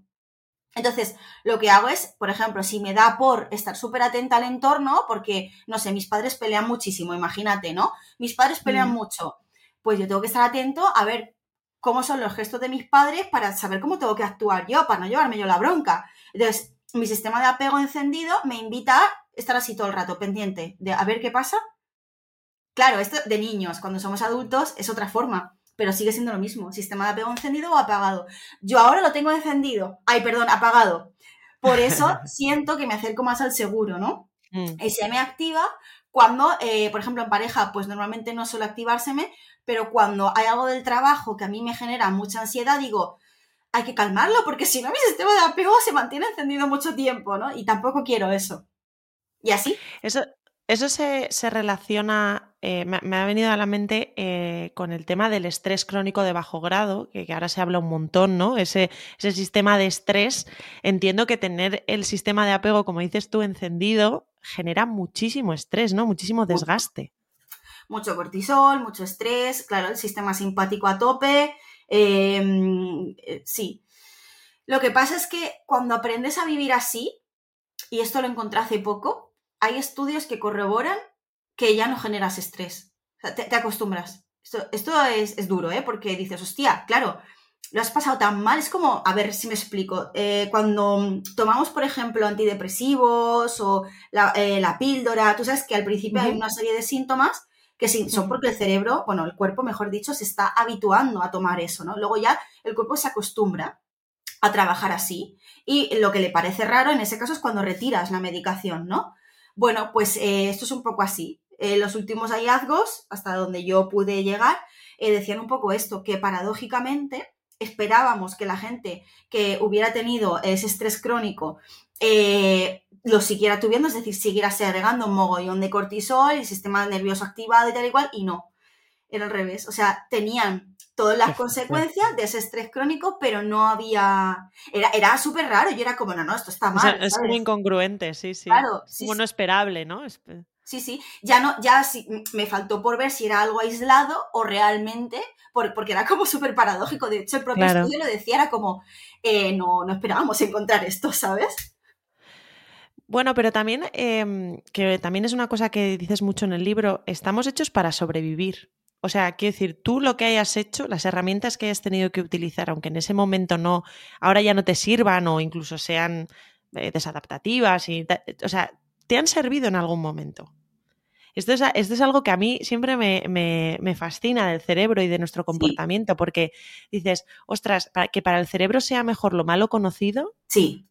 Entonces, lo que hago es, por ejemplo, si me da por estar súper atenta al entorno, porque, no sé, mis padres pelean muchísimo, imagínate, ¿no? Mis padres pelean mm. mucho. Pues yo tengo que estar atento a ver cómo son los gestos de mis padres para saber cómo tengo que actuar yo, para no llevarme yo la bronca. Entonces, mi sistema de apego encendido me invita a estar así todo el rato, pendiente de a ver qué pasa. Claro, esto de niños, cuando somos adultos es otra forma, pero sigue siendo lo mismo, sistema de apego encendido o apagado. Yo ahora lo tengo encendido, ay, perdón, apagado. Por eso siento que me acerco más al seguro, ¿no? Mm. Y se me activa cuando, eh, por ejemplo, en pareja, pues normalmente no suele activárseme, pero cuando hay algo del trabajo que a mí me genera mucha ansiedad, digo, hay que calmarlo, porque si no mi sistema de apego se mantiene encendido mucho tiempo, ¿no? Y tampoco quiero eso. Y así. Eso, eso se, relaciona, eh, me, ha venido a la mente eh, con el tema del estrés crónico de bajo grado, que, ahora se habla un montón, ¿no? Ese, ese, sistema de estrés, entiendo que tener el sistema de apego, como dices tú, encendido, genera muchísimo estrés, ¿no? Muchísimo desgaste mucho cortisol, mucho estrés, claro, el sistema simpático a tope. Em, eh, sí. Lo que pasa es que cuando aprendes a vivir así, y esto lo encontré hace poco, hay estudios que corroboran que ya no generas estrés. O sea, te, acostumbras. Esto, es, duro, ¿eh? Porque dices, hostia, claro, lo has pasado tan mal. Es como, a ver si me explico. Eh, cuando tomamos, por ejemplo, antidepresivos o la, eh, píldora, tú sabes que al principio hay una serie de síntomas que son porque el cerebro, bueno, el cuerpo, mejor dicho, se está habituando a tomar eso, ¿no? Luego ya el cuerpo se acostumbra a trabajar así. Y lo que le parece raro en ese caso es cuando retiras la medicación, ¿no? Bueno, pues eh, esto es un poco así. Eh, los últimos hallazgos, hasta donde yo pude llegar, eh, decían un poco esto, que paradójicamente esperábamos que la gente que hubiera tenido ese estrés crónico lo siguiera tuviendo, es decir, siguiera segregando un mogollón de cortisol y sistema nervioso activado y tal y cual, y no, era al revés. O sea, tenían todas las consecuencias de ese estrés crónico, pero no había. Era, era súper raro. Yo era como, no, no, esto está mal. es muy incongruente, sí, sí. Claro. Sí, como no esperable, ¿no? Sí, sí. Ya no, ya sí, me faltó por ver si era algo aislado o realmente, porque era como súper paradójico. De hecho, el propio estudio lo decía, era como, eh, no, no esperábamos encontrar esto, ¿sabes? Bueno, pero también, em, que también es una cosa que dices mucho en el libro, estamos hechos para sobrevivir. O sea, quiero decir, tú lo que hayas hecho, las herramientas que hayas tenido que utilizar, aunque en ese momento no, ahora ya no te sirvan o incluso sean eh, desadaptativas, y, o sea, te han servido en algún momento. Esto es, esto es algo que a mí siempre me, me, fascina del cerebro y de nuestro comportamiento, porque dices, ostras, para que para el cerebro sea mejor lo malo conocido. Sí.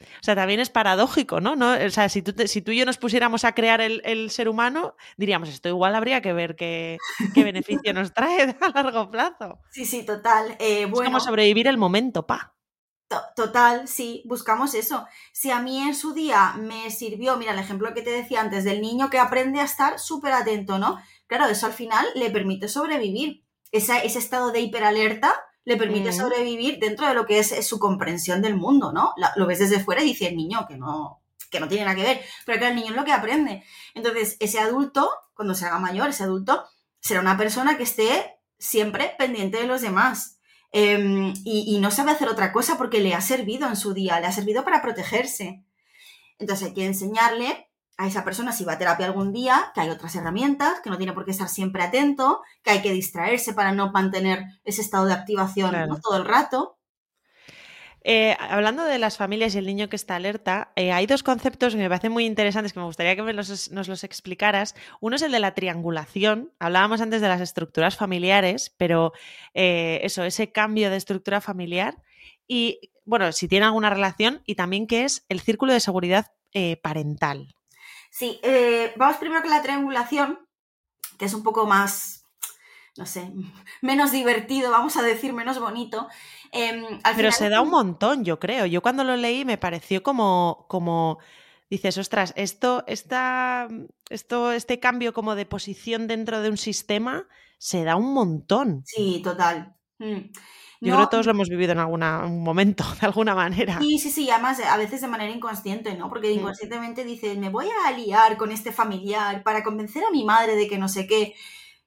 O sea, también es paradójico, ¿no? O sea, si tú, si tú y yo nos pusiéramos a crear el, ser humano, diríamos, esto igual habría que ver qué, beneficio nos trae a largo plazo. Sí, sí, total. Eh, es como sobrevivir el momento, pa. Total, sí, buscamos eso. Si a mí en su día me sirvió, mira el ejemplo que te decía antes del niño que aprende a estar súper atento, ¿no? Claro, eso al final le permite sobrevivir. ese estado de hiperalerta le permite sobrevivir dentro de lo que es, su comprensión del mundo, ¿no? lo ves desde fuera y dice el niño que no, que no tiene nada que ver, pero que el niño es lo que aprende. Entonces, ese adulto, cuando se haga mayor, ese adulto, será una persona que esté siempre pendiente de los demás. Em, y, y, no sabe hacer otra cosa porque le ha servido en su día, le ha servido para protegerse. Entonces hay que enseñarle a esa persona si va a terapia algún día, que hay otras herramientas, que no tiene por qué estar siempre atento, que hay que distraerse para no mantener ese estado de activación todo el rato. Eh, hablando de las familias y el niño que está alerta, eh, hay dos conceptos que me parecen muy interesantes que me gustaría que nos los explicaras. Uno es el de la triangulación. Hablábamos antes de las estructuras familiares, pero eh, eso, ese cambio de estructura familiar. Y bueno, si tiene alguna relación, y también qué es el círculo de seguridad parental. Sí, vamos primero con la triangulación, que es un poco más, no sé, menos divertido, vamos a decir, menos bonito. Em, Pero se da un montón, yo creo. Yo cuando lo leí me pareció como, como dices, ostras, esto, esta, esto, este cambio como de posición dentro de un sistema se da un montón. Sí, total. Mm. Yo creo que todos lo hemos vivido en algún momento, de alguna manera. Sí, sí, sí, además a veces de manera inconsciente, ¿no? Porque mm. inconscientemente dices, me voy a liar con este familiar para convencer a mi madre de que no sé qué.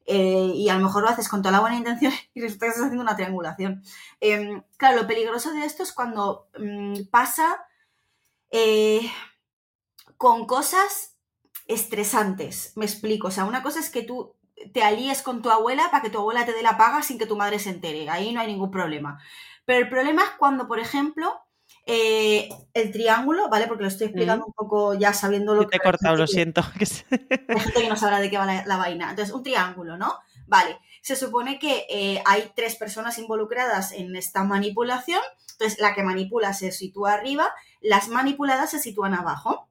Eh, y a lo mejor lo haces con toda la buena intención y resulta que estás haciendo una triangulación. Em, claro, lo peligroso de esto es cuando mm, pasa eh, con cosas estresantes. Me explico. O sea, una cosa es que tú te alíes con tu abuela para que tu abuela te dé la paga sin que tu madre se entere. Ahí no hay ningún problema. Pero el problema es cuando, por ejemplo, eh, el triángulo, ¿vale? Porque lo estoy explicando un poco ya sabiendo lo que... Te he cortado, lo siento. Hay gente que no sabrá de qué va la, vaina. Entonces, un triángulo, ¿no? Vale, se supone que eh, hay tres personas involucradas en esta manipulación. Entonces, la que manipula se sitúa arriba, las manipuladas se sitúan abajo.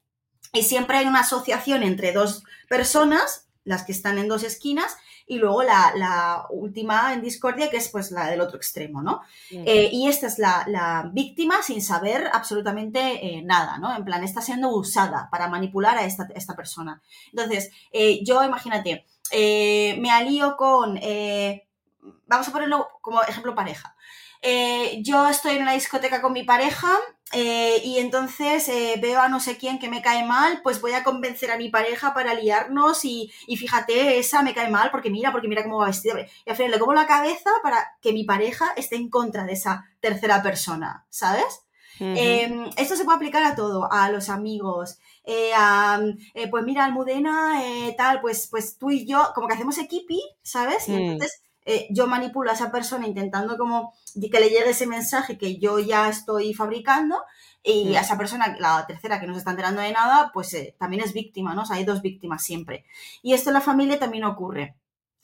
Y siempre hay una asociación entre dos personas, las que están en dos esquinas, y luego la, última en discordia, que es pues la del otro extremo, ¿no? Eh, y esta es la, víctima sin saber absolutamente eh, nada, ¿no? En plan, está siendo usada para manipular a esta, esta persona. Entonces, eh, yo imagínate, me alío con, vamos a ponerlo como ejemplo pareja. Eh, yo estoy en una discoteca con mi pareja eh, y entonces eh, veo a no sé quién que me cae mal, pues voy a convencer a mi pareja para liarnos y, fíjate, esa me cae mal porque mira, porque mira cómo va vestido. Y al final le como la cabeza para que mi pareja esté en contra de esa tercera persona, ¿sabes? Em, esto se puede aplicar a todo, a los amigos, pues mira, Almudena, tal, pues, pues tú y yo, como que hacemos equipi, ¿sabes? Y mm. entonces eh, yo manipulo a esa persona intentando como que le llegue ese mensaje que yo ya estoy fabricando y a esa persona, la tercera que no se está enterando de nada, pues eh, también es víctima, ¿no? O sea, hay dos víctimas siempre. Y esto en la familia también ocurre.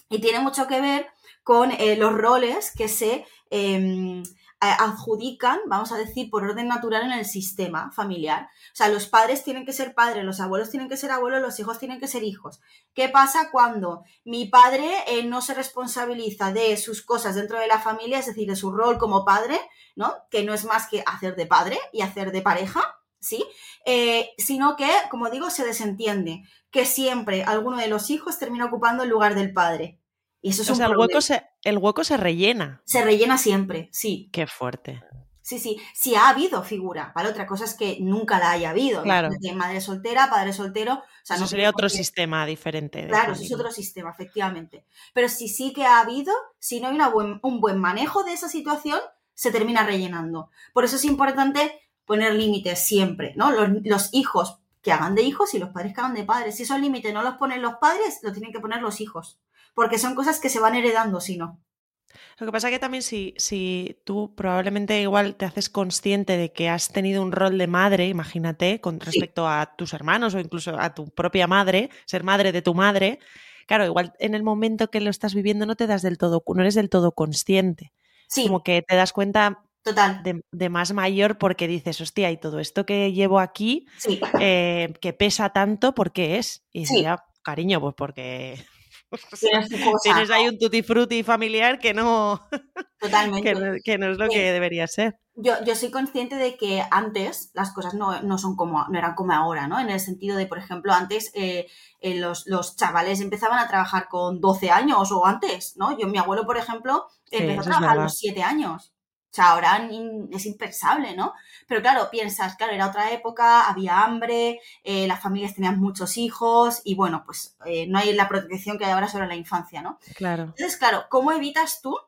Y tiene mucho que ver con eh, los roles que se em, adjudican, vamos a decir, por orden natural en el sistema familiar. O sea, los padres tienen que ser padres, los abuelos tienen que ser abuelos, los hijos tienen que ser hijos. ¿Qué pasa cuando mi padre eh, no se responsabiliza de sus cosas dentro de la familia, es decir, de su rol como padre, ¿no? Que no es más que hacer de padre y hacer de pareja, ¿sí? Eh, sino que, como digo, se desentiende, que siempre alguno de los hijos termina ocupando el lugar del padre. Y eso es un el hueco, se, el hueco se rellena. Se rellena siempre, sí. Qué fuerte. Sí, sí, sí ha habido figura. Para otra cosa es que nunca la haya habido. Claro. Madre soltera, padre soltero. O sea, eso sería otro sistema diferente. Claro, eso es otro sistema, efectivamente. Pero si sí que ha habido, si no hay un buen manejo de esa situación, se termina rellenando. Por eso es importante poner límites siempre, ¿no? Los, los, hijos que hagan de hijos y los padres que hagan de padres. Si esos límites no los ponen los padres, los tienen que poner los hijos porque son cosas que se van heredando si no. Lo que pasa es que también si, si tú probablemente igual te haces consciente de que has tenido un rol de madre, imagínate, con respecto a tus hermanos o incluso a tu propia madre, ser madre de tu madre, claro, igual en el momento que lo estás viviendo no te das del todo, no eres del todo consciente. Sí. Como que te das cuenta Total. De, más mayor porque dices, hostia, y todo esto que llevo aquí, eh, que pesa tanto, ¿por qué es? Y sí. cariño, pues porque Tienes, ahí un tutti frutti familiar que no, Totalmente. que, no, es lo que debería ser. Yo, yo, soy consciente de que antes las cosas no, son como, no eran como ahora, ¿no? En el sentido de, por ejemplo, antes eh, eh, los, los, chavales empezaban a trabajar con 12 años o antes, ¿no? Yo, mi abuelo, por ejemplo, empezó a trabajar a los 7 años. O sea, ahora es impensable, ¿no? Pero claro, piensas, claro, era otra época, había hambre, eh, las familias tenían muchos hijos y bueno, pues eh, no hay la protección que hay ahora sobre la infancia, ¿no? Claro. Entonces, claro, ¿cómo evitas tú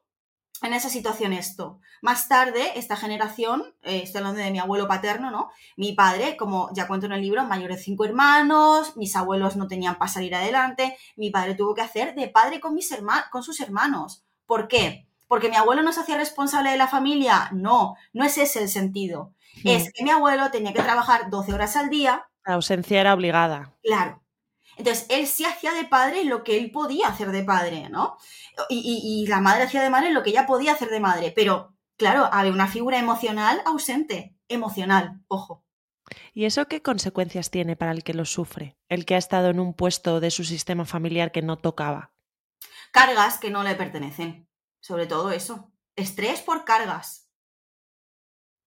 en esa situación esto. Más tarde, esta generación, eh, estoy hablando de mi abuelo paterno, ¿no? Mi padre, como ya cuento en el libro, mayor de cinco hermanos, mis abuelos no tenían para salir adelante, mi padre tuvo que hacer de padre con, mis con sus hermanos. ¿Por qué? ¿Porque mi abuelo no se hacía responsable de la familia? No, no es ese el sentido. Hmm. Es que mi abuelo tenía que trabajar 12 horas al día. La ausencia era obligada. Claro. Entonces, él sí hacía de padre lo que él podía hacer de padre, ¿no? Y, la madre hacía de madre lo que ella podía hacer de madre. Pero, claro, había una figura emocional ausente. Emocional, ojo. ¿Y eso qué consecuencias tiene para el que lo sufre? El que ha estado en un puesto de su sistema familiar que no tocaba. Cargas que no le pertenecen. Sobre todo eso. Estrés por cargas.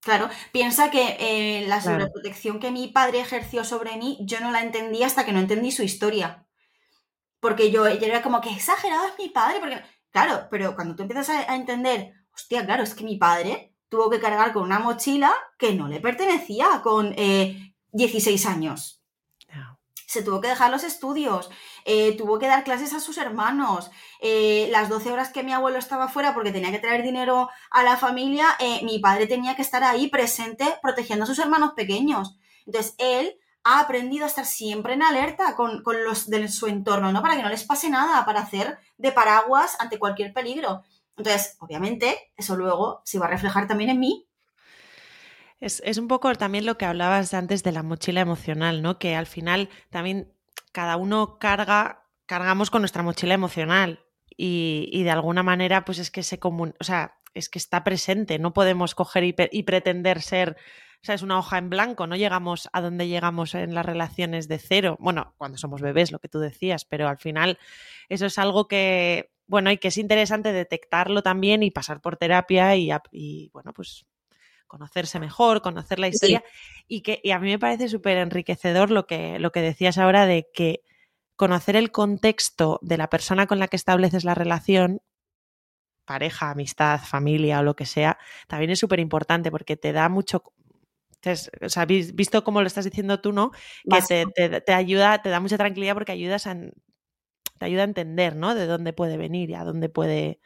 Claro, piensa que eh, la sobreprotección que mi padre ejerció sobre mí, yo no la entendí hasta que no entendí su historia. Porque yo, era como que exagerado es mi padre, porque... Claro, pero cuando tú empiezas a, entender, hostia, claro, es que mi padre tuvo que cargar con una mochila que no le pertenecía con 16 eh, años se tuvo que dejar los estudios, eh, tuvo que dar clases a sus hermanos, eh, las 12 horas que mi abuelo estaba fuera porque tenía que traer dinero a la familia, eh, mi padre tenía que estar ahí presente protegiendo a sus hermanos pequeños. Entonces, él ha aprendido a estar siempre en alerta con, los de su entorno, ¿no? Para que no les pase nada, para hacer de paraguas ante cualquier peligro. Entonces, obviamente, eso luego se va a reflejar también en mí es, un poco también lo que hablabas antes de la mochila emocional, ¿no? Que al final también cada uno carga, cargamos con nuestra mochila emocional y, de alguna manera pues es que se comun o sea, es que está presente, no podemos coger y, pretender ser, o sea, es una hoja en blanco, no llegamos a donde llegamos en las relaciones de cero, bueno, cuando somos bebés, lo que tú decías, pero al final eso es algo que, bueno, y que es interesante detectarlo también y pasar por terapia y, y bueno, pues conocerse mejor, conocer la historia y que a mí me parece súper enriquecedor lo que, lo que decías ahora de que conocer el contexto de la persona con la que estableces la relación, pareja, amistad, familia o lo que sea, también es súper importante porque te da mucho... o sea, visto como lo estás diciendo tú, ¿no? Que te, ayuda, te da mucha tranquilidad porque ayudas a, te ayuda a entender, ¿no? De dónde puede venir y a dónde puede...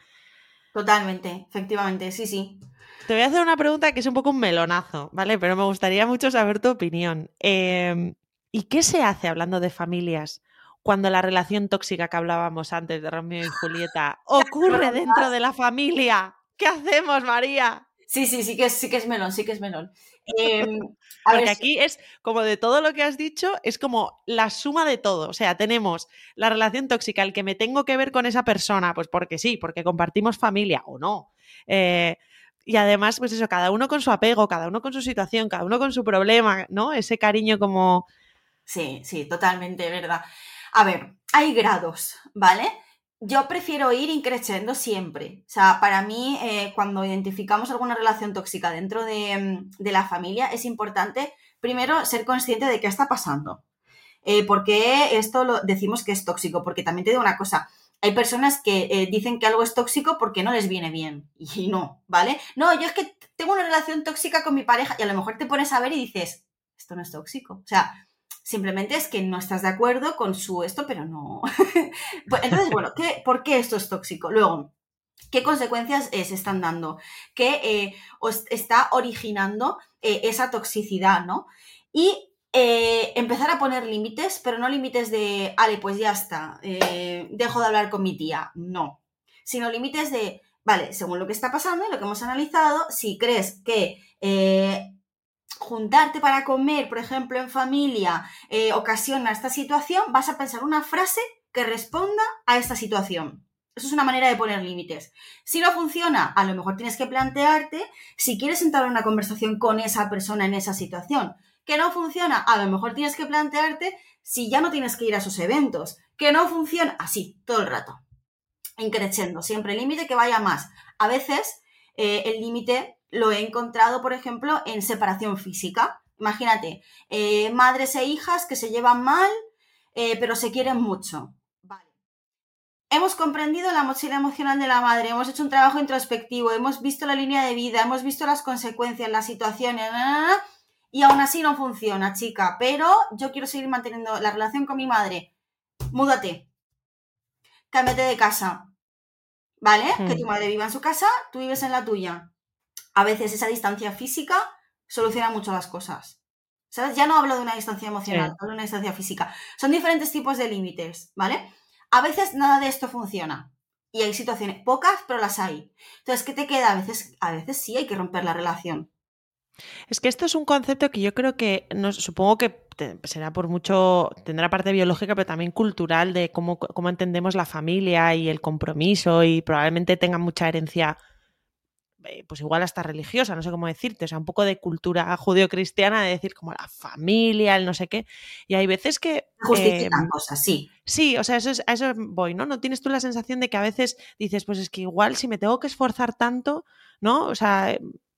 Totalmente, efectivamente, sí, sí. Te voy a hacer una pregunta que es un poco un melonazo, ¿vale? Pero me gustaría mucho saber tu opinión. Em, ¿Y qué se hace hablando de familias cuando la relación tóxica que hablábamos antes de Romeo y Julieta ocurre dentro de la familia? ¿Qué hacemos, María? Sí, sí, sí que es, sí que es melón, sí que es melón. Em, Porque aquí es como de todo lo que has dicho, es como la suma de todo. O sea, tenemos la relación tóxica, el que me tengo que ver con esa persona, pues porque sí, porque compartimos familia o no. Eh, y además, pues eso, cada uno con su apego, cada uno con su situación, cada uno con su problema, ¿no? Ese cariño como... Sí, sí, totalmente, ¿verdad? A ver, hay grados, ¿vale? Yo prefiero ir increciendo siempre. O sea, para mí, eh, cuando identificamos alguna relación tóxica dentro de, la familia, es importante primero ser consciente de qué está pasando. Eh, ¿Por qué esto lo decimos que es tóxico? Porque también te digo una cosa, hay personas que eh, dicen que algo es tóxico porque no les viene bien. Y no, ¿vale? No, yo es que tengo una relación tóxica con mi pareja y a lo mejor te pones a ver y dices, esto no es tóxico. O sea, simplemente es que no estás de acuerdo con su esto, pero no. Pues, entonces, bueno, ¿qué, ¿por qué esto es tóxico? Luego, ¿qué consecuencias se están dando? ¿Qué eh, os está originando eh, esa toxicidad, no? Y eh, empezar a poner límites, pero no límites de, ale, pues ya está, eh, dejo de hablar con mi tía, no, sino límites de, vale, según lo que está pasando y lo que hemos analizado, si crees que eh, juntarte para comer, por ejemplo, en familia, ocasiona esta situación, vas a pensar una frase que responda a esta situación. Eso es una manera de poner límites. Si no funciona, a lo mejor tienes que plantearte si quieres entrar en una conversación con esa persona en esa situación que no funciona, a lo mejor tienes que plantearte si ya no tienes que ir a esos eventos, que no funciona, así, todo el rato. Increciendo, siempre el límite que vaya más. A veces eh, el límite lo he encontrado, por ejemplo, en separación física. Imagínate, eh, madres e hijas que se llevan mal, eh, pero se quieren mucho. Hemos comprendido la mochila emocional de la madre, hemos hecho un trabajo introspectivo, hemos visto la línea de vida, hemos visto las consecuencias, las situaciones, y aún así no funciona, chica. Pero yo quiero seguir manteniendo la relación con mi madre. Múdate. Cámbiate de casa. ¿vale? Que Mm. tu madre viva en su casa, tú vives en la tuya. A veces esa distancia física soluciona mucho las cosas. ¿Sabes? Ya no hablo de una distancia emocional, Sí. hablo de una distancia física. Son diferentes tipos de límites, ¿vale? A veces nada de esto funciona. Y hay situaciones, pocas, pero las hay. Entonces, ¿qué te queda? A veces, a veces sí hay que romper la relación. Es que esto es un concepto que yo creo que, no, supongo que te- será por mucho, tendrá parte biológica, pero también cultural de cómo, cómo entendemos la familia y el compromiso y probablemente tenga mucha herencia, eh, pues igual hasta religiosa, no sé cómo decirte, o sea, un poco de cultura judeocristiana de decir como la familia, el no sé qué. Y hay veces que... Justifican em, cosas, sí. Sí, o sea, eso es, a eso voy, ¿no? ¿No tienes tú la sensación de que a veces dices, pues es que igual si me tengo que esforzar tanto, ¿no? O sea,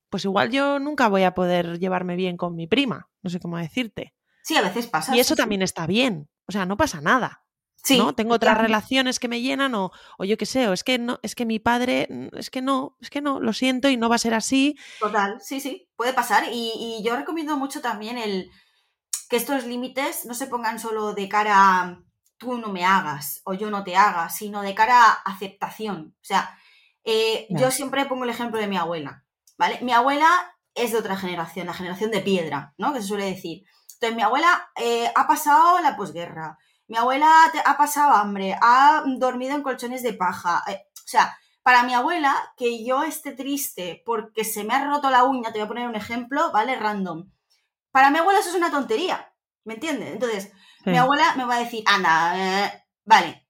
pues igual yo nunca voy a poder llevarme bien con mi prima, no sé cómo decirte. Sí, a veces pasa. Y eso sí, sí. también está bien, o sea, no pasa nada, Sí, ¿no? Tengo otras relaciones que me llenan o, o yo qué sé, o es que no, es que mi padre, es que no, es que no, lo siento y no va a ser así. Total, sí, sí, puede pasar. Y, y yo recomiendo mucho también el que estos límites no se pongan solo de cara a tú no me hagas o yo no te haga, sino de cara a aceptación. O sea, eh, yo siempre pongo el ejemplo de mi abuela, ¿vale? Mi abuela es de otra generación, la generación de piedra, ¿no? Que se suele decir. Entonces, mi abuela eh, ha pasado la posguerra, mi abuela ha pasado hambre, ha dormido en colchones de paja. eh, o sea, para mi abuela, que yo esté triste porque se me ha roto la uña, te voy a poner un ejemplo, ¿vale? Random. Para mi abuela eso es una tontería, ¿me entiendes? Entonces, Sí. mi abuela me va a decir, anda, eh, vale,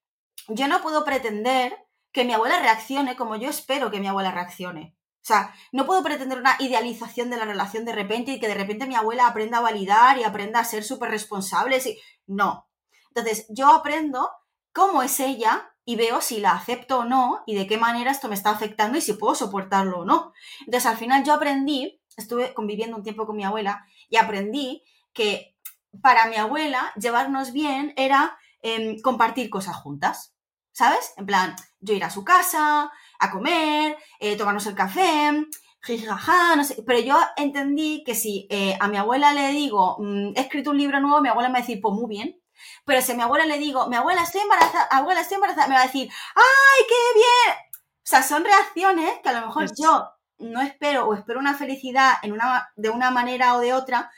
yo no puedo pretender que mi abuela reaccione como yo espero que mi abuela reaccione. O sea, no puedo pretender una idealización de la relación de repente y que de repente mi abuela aprenda a validar y aprenda a ser súper responsable. sí. No. Entonces, yo aprendo cómo es ella y veo si la acepto o no y de qué manera esto me está afectando y si puedo soportarlo o no. Entonces, al final yo aprendí, estuve conviviendo un tiempo con mi abuela y aprendí que para mi abuela llevarnos bien era em, compartir cosas juntas, ¿sabes? En plan, yo ir a su casa, a comer, eh, tomarnos el café, jijaja, no sé. Pero yo entendí que si eh, a mi abuela le digo, mm, he escrito un libro nuevo, mi abuela me va a decir, pues muy bien. Pero si a mi abuela le digo, mi abuela, estoy embarazada, abuela, estoy embarazada, me va a decir, ¡ay, qué bien! O sea, son reacciones que a lo mejor yo no espero o espero una felicidad en una, de una manera o de otra,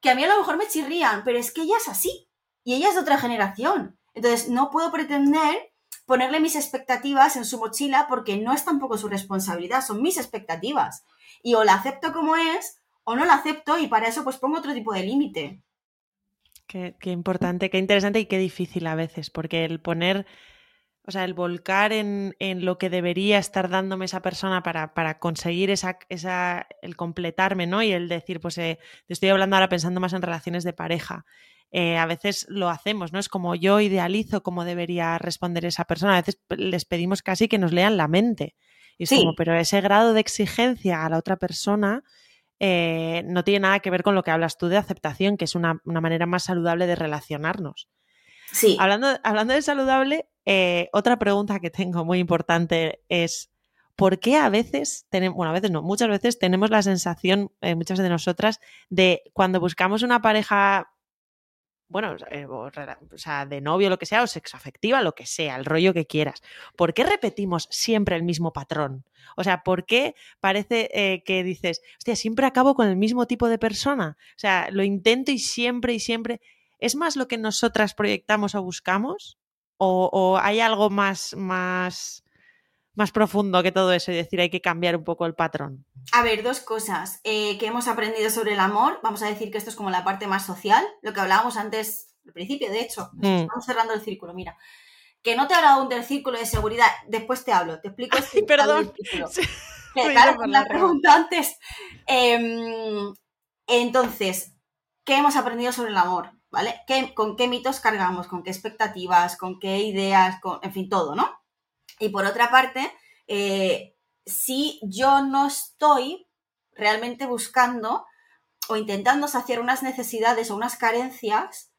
que a mí a lo mejor me chirrían, pero es que ella es así y ella es de otra generación. Entonces, no puedo pretender ponerle mis expectativas en su mochila porque no es tampoco su responsabilidad, son mis expectativas. Y o la acepto como es o no la acepto y para eso pues pongo otro tipo de límite. Qué, importante, qué interesante y qué difícil a veces, porque el poner, o sea, el volcar en, en lo que debería estar dándome esa persona para, para conseguir esa, esa, el completarme, ¿no? Y el decir, pues eh, te estoy hablando ahora pensando más en relaciones de pareja. Eh, a veces lo hacemos, ¿no? Es como yo idealizo cómo debería responder esa persona. A veces p- les pedimos casi que nos lean la mente. Y es Sí. como, pero ese grado de exigencia a la otra persona eh, no tiene nada que ver con lo que hablas tú de aceptación, que es una, una manera más saludable de relacionarnos. Sí, Hablando, hablando de saludable, eh, otra pregunta que tengo muy importante es, ¿por qué a veces tenemos, bueno, a veces no, muchas veces tenemos la sensación, muchas de nosotras, de cuando buscamos una pareja, bueno, eh, o, sea, de novio, lo que sea, o sexoafectiva, lo que sea, el rollo que quieras, ¿por qué repetimos siempre el mismo patrón? O sea, ¿por qué parece eh, que dices, hostia, siempre acabo con el mismo tipo de persona? O sea, lo intento y siempre y siempre. ¿Es más lo que nosotras proyectamos o buscamos? ¿O, o hay algo más, más, más profundo que todo eso y decir hay que cambiar un poco el patrón? A ver, dos cosas eh, que hemos aprendido sobre el amor. Vamos a decir que esto es como la parte más social, lo que hablábamos antes, al principio, de hecho. Mm. Estamos cerrando el círculo, mira. Que no te he hablado aún del círculo de seguridad. Después te hablo, te explico. Ay, perdón. Sí, Que, claro, por la pregunta antes. Em, entonces, ¿qué hemos aprendido sobre el amor? ¿Vale? ¿Qué- ¿Con qué mitos cargamos? ¿Con qué expectativas? ¿Con qué ideas? Con, en fin, todo, ¿no? Y por otra parte, eh, si yo no estoy realmente buscando o intentando saciar unas necesidades o unas carencias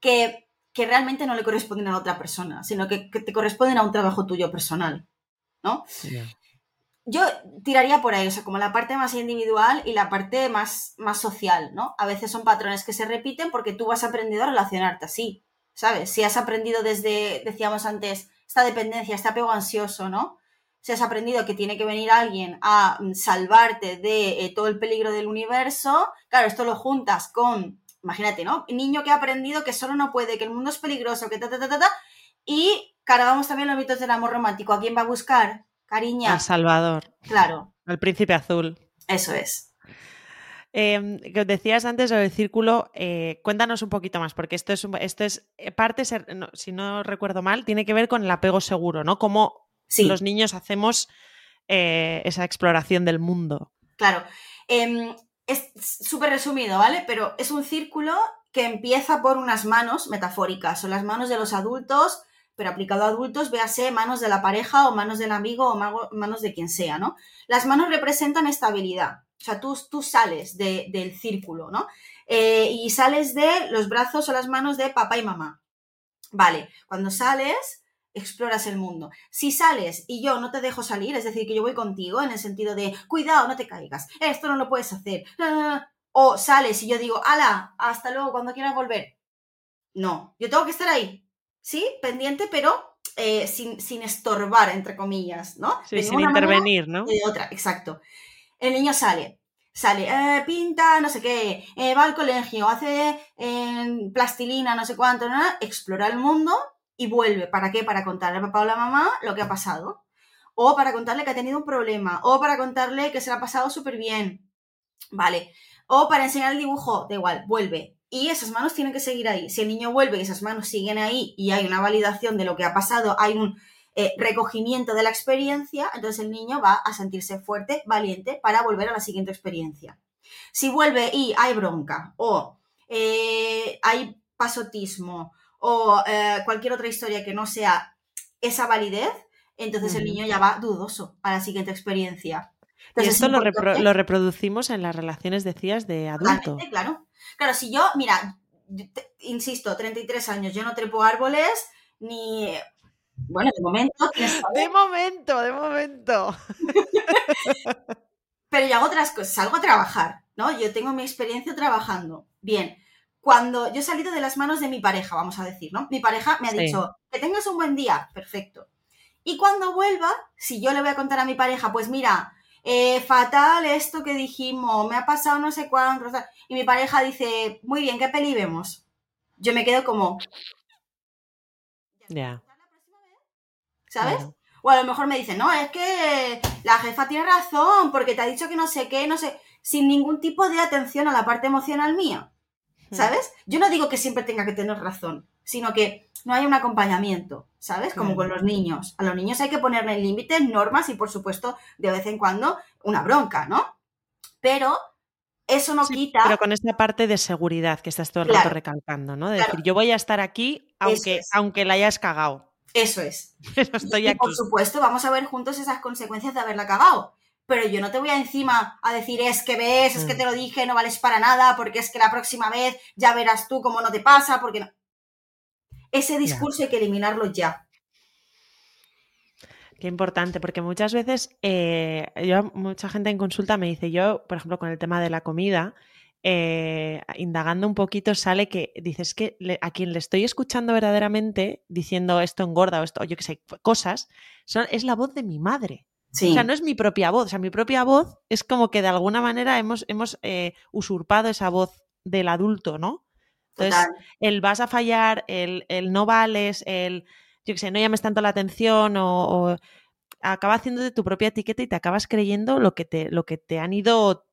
que, que realmente no le corresponden a otra persona, sino que, que te corresponden a un trabajo tuyo personal, ¿no? Yo tiraría por ahí, o sea, como la parte más individual y la parte más, más social, ¿no? A veces son patrones que se repiten porque tú has aprendido a relacionarte así, ¿sabes? Si has aprendido desde, decíamos antes, esta dependencia, este apego ansioso, ¿no? si has aprendido que tiene que venir alguien a mm, salvarte de eh, todo el peligro del universo, claro, esto lo juntas con, imagínate, ¿no? Niño que ha aprendido que solo no puede, que el mundo es peligroso, que ta, ta, ta, ta, ta, y cargamos también los mitos del amor romántico. ¿A quién va a buscar? Cariña. Al Salvador. Claro. Al príncipe azul. Eso es. Eh, que decías antes sobre el círculo, eh, cuéntanos un poquito más, porque esto es, esto es eh, parte, si no recuerdo mal, tiene que ver con el apego seguro, ¿no? Cómo los niños hacemos eh, esa exploración del mundo. Claro. Em, es súper resumido, ¿vale? Pero es un círculo que empieza por unas manos metafóricas, son las manos de los adultos, pero aplicado a adultos, véase manos de la pareja o manos del amigo o manos de quien sea, ¿no? Las manos representan estabilidad, o sea, tú, tú sales del círculo, ¿no? Eh, y sales de los brazos o las manos de papá y mamá. Vale, cuando sales, exploras el mundo. Si sales y yo no te dejo salir, es decir, que yo voy contigo en el sentido de, cuidado, no te caigas, esto no lo puedes hacer, o sales y yo digo, ala, hasta luego, cuando quieras volver. No, yo tengo que estar ahí, ¿sí? Pendiente, pero eh, sin, sin, estorbar, entre comillas, ¿no? Sí, sin intervenir, ¿no? De otra, exacto. El niño sale, sale, eh, pinta, no sé qué, eh, va al colegio, hace plastilina, no sé cuánto, explora el mundo y vuelve. ¿Para qué? Para contarle a papá o a la mamá lo que ha pasado. O para contarle que ha tenido un problema. O para contarle que se le ha pasado súper bien. Vale. O para enseñar el dibujo. Da igual, vuelve. Y esas manos tienen que seguir ahí. Si el niño vuelve y esas manos siguen ahí y hay una validación de lo que ha pasado, hay un eh, recogimiento de la experiencia, entonces el niño va a sentirse fuerte, valiente para volver a la siguiente experiencia. Si vuelve y hay bronca o eh, hay pasotismo o eh, cualquier otra historia que no sea esa validez, entonces el niño ya va dudoso a la siguiente experiencia. y esto lo, reproducimos en las relaciones, decías, de adulto. Claro. Claro, si yo, mira, insisto, 33 años, yo no trepo árboles, ni... Bueno, de momento... De momento, de momento. Pero yo hago otras cosas, salgo a trabajar, ¿no? Yo tengo mi experiencia trabajando. Bien, cuando yo he salido de las manos de mi pareja, vamos a decir, ¿no? Mi pareja me ha dicho, que tengas un buen día, perfecto. Y cuando vuelva, si yo le voy a contar a mi pareja, pues mira, eh, fatal esto que dijimos, me ha pasado no sé cuánto, y mi pareja dice, muy bien, ¿qué peli vemos? Yo me quedo como... Ya. ¿Sabes? O a lo mejor me dice, no, es que la jefa tiene razón, porque te ha dicho que no sé qué, no sé, sin ningún tipo de atención a la parte emocional mía. ¿sabes? Yo no digo que siempre tenga que tener razón, sino que no hay un acompañamiento, ¿sabes? Como con los niños. A los niños hay que ponerle límites, normas y, por supuesto, de vez en cuando una bronca, ¿no? Pero eso no quita. Pero con esta parte de seguridad que estás todo el rato recalcando, ¿no? De decir, yo voy a estar aquí aunque, aunque la hayas cagado. Eso es. Estoy aquí. por supuesto, vamos a ver juntos esas consecuencias de haberla cagado pero yo no te voy a encima a decir es que ves, es que mm. te lo dije, no vales para nada, porque es que la próxima vez ya verás tú cómo no te pasa, porque no. Ese discurso hay que eliminarlo ya. Qué importante, porque muchas veces, eh, yo, mucha gente en consulta me dice, yo, por ejemplo, con el tema de la comida, eh, indagando un poquito, sale que dices que a quien le estoy escuchando verdaderamente diciendo esto engorda o esto, o yo qué sé, cosas, son, es la voz de mi madre. O sea, no es mi propia voz. O sea, mi propia voz es como que de alguna manera hemos, hemos eh, usurpado esa voz del adulto, ¿no? Entonces, el vas a fallar, el, el, no vales, el, yo qué sé, no llames tanto la atención o, o acaba haciéndote tu propia etiqueta y te acabas creyendo lo que te, lo que te han ido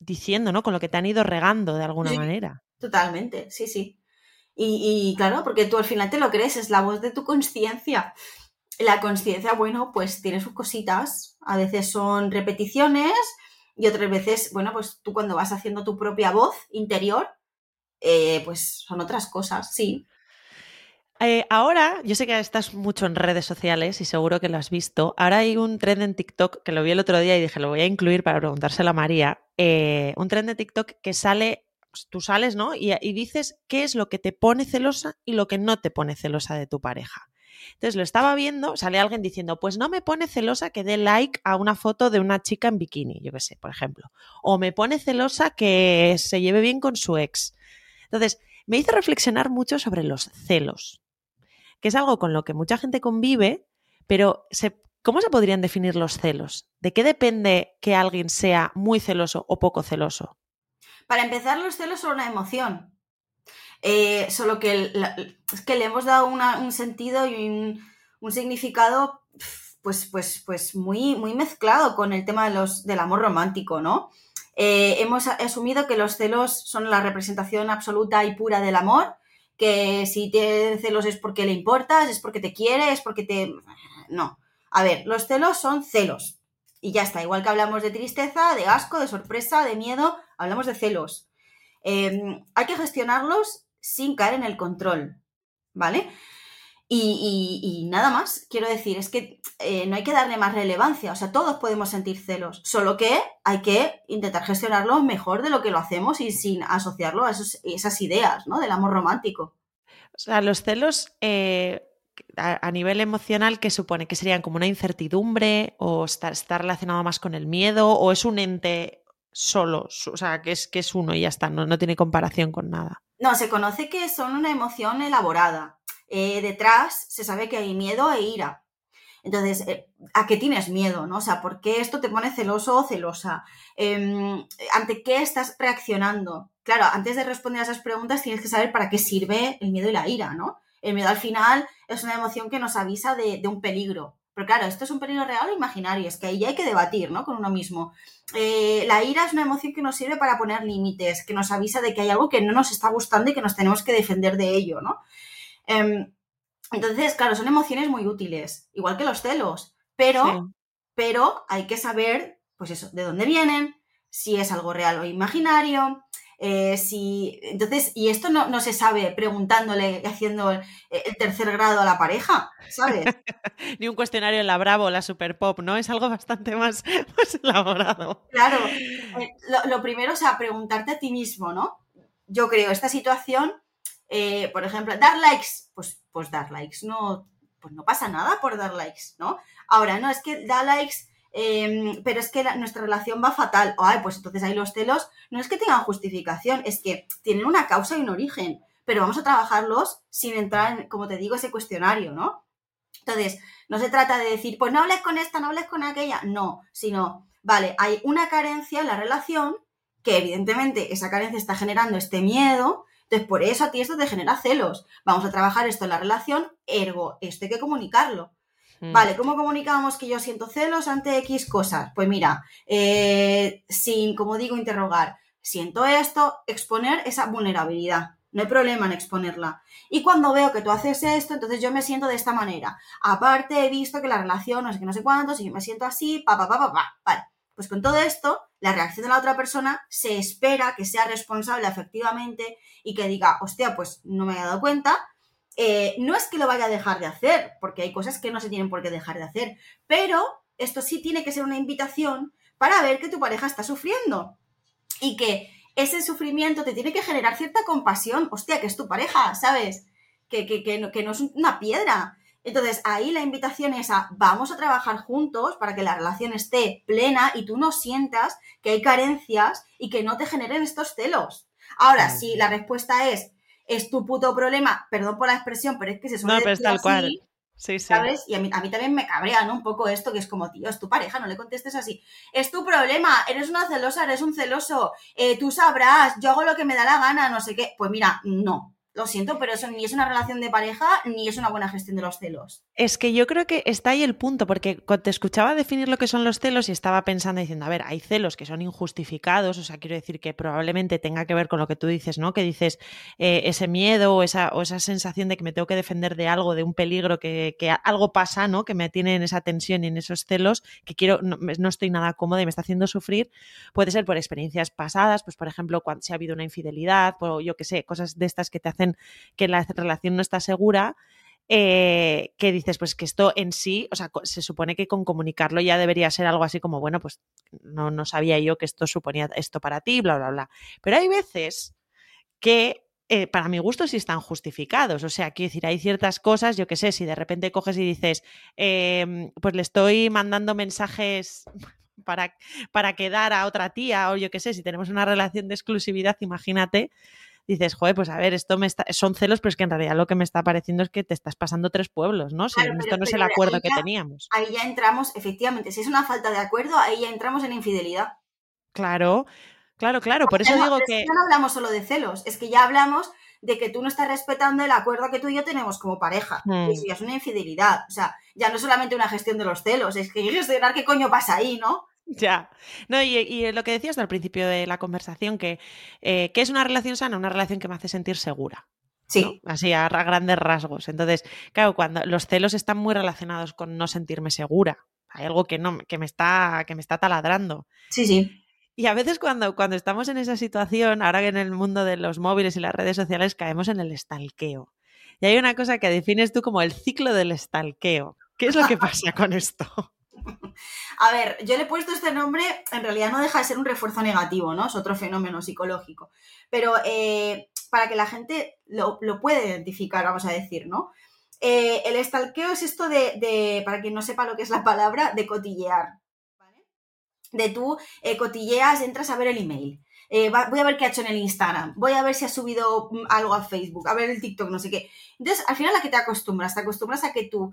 diciendo, ¿no? Con lo que te han ido regando de alguna manera. Totalmente, sí, sí. Y, y, claro, porque tú al final te lo crees, es la voz de tu conciencia la conciencia, bueno, pues tiene sus cositas. A veces son repeticiones y otras veces, bueno, pues tú cuando vas haciendo tu propia voz interior, eh, pues son otras cosas, sí. Eh, ahora, yo sé que estás mucho en redes sociales y seguro que lo has visto. Ahora hay un trend en TikTok que lo vi el otro día y dije, lo voy a incluir para preguntárselo a María. Eh, un trend de TikTok que sale, pues, tú sales, ¿no? y dices qué es lo que te pone celosa y lo que no te pone celosa de tu pareja. Entonces lo estaba viendo, sale alguien diciendo, pues no me pone celosa que dé like a una foto de una chica en bikini, yo qué sé, por ejemplo. O me pone celosa que se lleve bien con su ex. Entonces, me hizo reflexionar mucho sobre los celos, que es algo con lo que mucha gente convive, pero ¿Cómo se podrían definir los celos? ¿De qué depende que alguien sea muy celoso o poco celoso? Para empezar, los celos son una emoción. Eh, solo que le hemos dado un sentido y un, significado pues, pues, pues muy, muy mezclado con el tema de los, del amor romántico, ¿no? Eh, hemos asumido que los celos son la representación absoluta y pura del amor, que si tienes celos es porque le importas, es porque te quiere, es porque te... No. A ver, los celos son celos. Y ya está, igual que hablamos de tristeza, de asco, de sorpresa, de miedo, hablamos de celos. Em, hay que gestionarlos sin caer en el control, ¿vale? Y, nada más, quiero decir, es que eh, no hay que darle más relevancia, o sea, todos podemos sentir celos, solo que hay que intentar gestionarlo mejor de lo que lo hacemos y sin asociarlo a esas ideas, ¿no? Del amor romántico. O sea, los celos eh, a, nivel emocional, ¿qué supone? ¿Que serían como una incertidumbre o está, está relacionado más con el miedo o es un ente solo, o sea, que es, que es uno y ya está, no, no tiene comparación con nada. No, se conoce que son una emoción elaborada. Eh, detrás se sabe que hay miedo e ira. Entonces, eh, ¿a qué tienes miedo? ¿no? O sea, ¿por qué esto te pone celoso o celosa? Em, ¿Ante qué estás reaccionando? Claro, antes de responder a esas preguntas tienes que saber para qué sirve el miedo y la ira, ¿no? El miedo al final es una emoción que nos avisa de, un peligro. Pero claro, ¿esto es un peligro real o imaginario? Es que ahí hay que debatir, ¿no? Con uno mismo. Eh, la ira es una emoción que nos sirve para poner límites, que nos avisa de que hay algo que no nos está gustando y que nos tenemos que defender de ello, ¿no? Em, entonces, claro, son emociones muy útiles, igual que los celos, pero, pero hay que saber, pues eso, de dónde vienen, si es algo real o imaginario, eh, si, entonces, y esto no, se sabe preguntándole, haciendo el, tercer grado a la pareja, ¿sabes? Ni un cuestionario en la Bravo, la Super Pop, ¿no? Es algo bastante más, elaborado. Claro, eh, lo, primero es a preguntarte a ti mismo, ¿no? Yo creo, esta situación, eh, por ejemplo, dar likes, pues, pues dar likes, no, pues no pasa nada por dar likes, ¿no? Ahora, no, es que da likes Em, pero es que nuestra relación va fatal. Ay, pues entonces ahí los celos no es que tengan justificación, es que tienen una causa y un origen, pero vamos a trabajarlos sin entrar en, como te digo, ese cuestionario, ¿no? Entonces, no se trata de decir, pues no hables con esta, no hables con aquella, no, sino, vale, hay una carencia en la relación que evidentemente esa carencia está generando este miedo, entonces por eso a ti esto te genera celos. Vamos a trabajar esto en la relación, ergo, esto hay que comunicarlo. Mm. Vale, ¿cómo comunicamos que yo siento celos ante X cosas? Pues mira, eh, sin, como digo, interrogar, siento esto, exponer esa vulnerabilidad. No hay problema en exponerla. Y cuando veo que tú haces esto, entonces yo me siento de esta manera. Aparte, he visto que la relación, no sé qué, no sé cuánto, si yo me siento así, pa, pa, pa, pa, pa. Vale. Pues con todo esto, la reacción de la otra persona se espera que sea responsable efectivamente y que diga, hostia, pues no me he dado cuenta, eh, no es que lo vaya a dejar de hacer, porque hay cosas que no se tienen por qué dejar de hacer, pero esto sí tiene que ser una invitación para ver que tu pareja está sufriendo y que ese sufrimiento te tiene que generar cierta compasión, hostia, que es tu pareja, ¿sabes? Que, que, no, que no es una piedra. Entonces ahí la invitación es a vamos a trabajar juntos para que la relación esté plena y tú no sientas que hay carencias y que no te generen estos celos. Ahora, si la respuesta es es tu puto problema, perdón por la expresión, pero es que se suele No, pero es tal cual. Sí, sí. ¿Sabes? Y a mí, a mí, también me cabrea, ¿no? Un poco esto, que es como, tío, es tu pareja, no le contestes así. Es tu problema, eres una celosa, eres un celoso, eh, tú sabrás, yo hago lo que me da la gana, no sé qué. Pues mira, no. Lo siento, pero eso ni es una relación de pareja ni es una buena gestión de los celos. Es que yo creo que está ahí el punto, porque te escuchaba definir lo que son los celos y estaba pensando diciendo, a ver, hay celos que son injustificados, o sea, quiero decir que probablemente tenga que ver con lo que tú dices, ¿no? Que dices eh, ese miedo o esa, o esa sensación de que me tengo que defender de algo, de un peligro, que, algo pasa, ¿no? Que me tiene en esa tensión y en esos celos, que quiero, no, estoy nada cómoda y me está haciendo sufrir. Puede ser por experiencias pasadas, pues por ejemplo, cuando se ha habido una infidelidad, o yo qué sé, cosas de estas que te hacen que la relación no está segura, eh, que dices, pues que esto en sí, o sea, se supone que con comunicarlo ya debería ser algo así como, bueno, pues no, no sabía yo que esto suponía esto para ti, bla, bla, bla. Pero hay veces que eh, para mi gusto sí están justificados. O sea, quiero decir, hay ciertas cosas, yo qué sé, si de repente coges y dices, em, pues le estoy mandando mensajes para, para quedar a otra tía, o yo qué sé, si tenemos una relación de exclusividad, imagínate, dices, joder, pues a ver, esto me está, son celos, pero es que en realidad lo que me está pareciendo es que te estás pasando tres pueblos, ¿no? Si esto no es el acuerdo que teníamos. Ahí ya entramos, efectivamente, si es una falta de acuerdo, ahí ya entramos en infidelidad. Claro, claro, claro, por eso digo que... Ya no hablamos solo de celos, es que ya hablamos de que tú no estás respetando el acuerdo que tú y yo tenemos como pareja. Hmm. Y ya es una infidelidad. O sea, ya no es solamente una gestión de los celos, es que gestionar qué coño pasa ahí, ¿no? Ya. No, y, lo que decías al principio de la conversación, que, eh, es una relación sana, una relación que me hace sentir segura. Sí. Así, a, grandes rasgos. Entonces, claro, cuando los celos están muy relacionados con no sentirme segura. Hay algo que no, que me está, que me está taladrando. Sí, sí. Y a veces cuando, cuando estamos en esa situación, ahora que en el mundo de los móviles y las redes sociales caemos en el estalqueo. Y hay una cosa que defines tú como el ciclo del estalqueo. ¿Qué es lo que pasa con esto? A ver, yo le he puesto este nombre, en realidad no deja de ser un refuerzo negativo, ¿no? Es otro fenómeno psicológico. Pero eh, para que la gente lo, pueda identificar, vamos a decir, ¿no? Eh, el estalqueo es esto de, para quien no sepa lo que es la palabra, de cotillear. ¿vale? De tú eh, cotilleas, entras a ver el email. voy a ver qué ha hecho en el Instagram, voy a ver si ha subido mm, algo a Facebook, a ver el TikTok, no sé qué. Entonces, al final, ¿a qué te acostumbras? Te acostumbras a que tu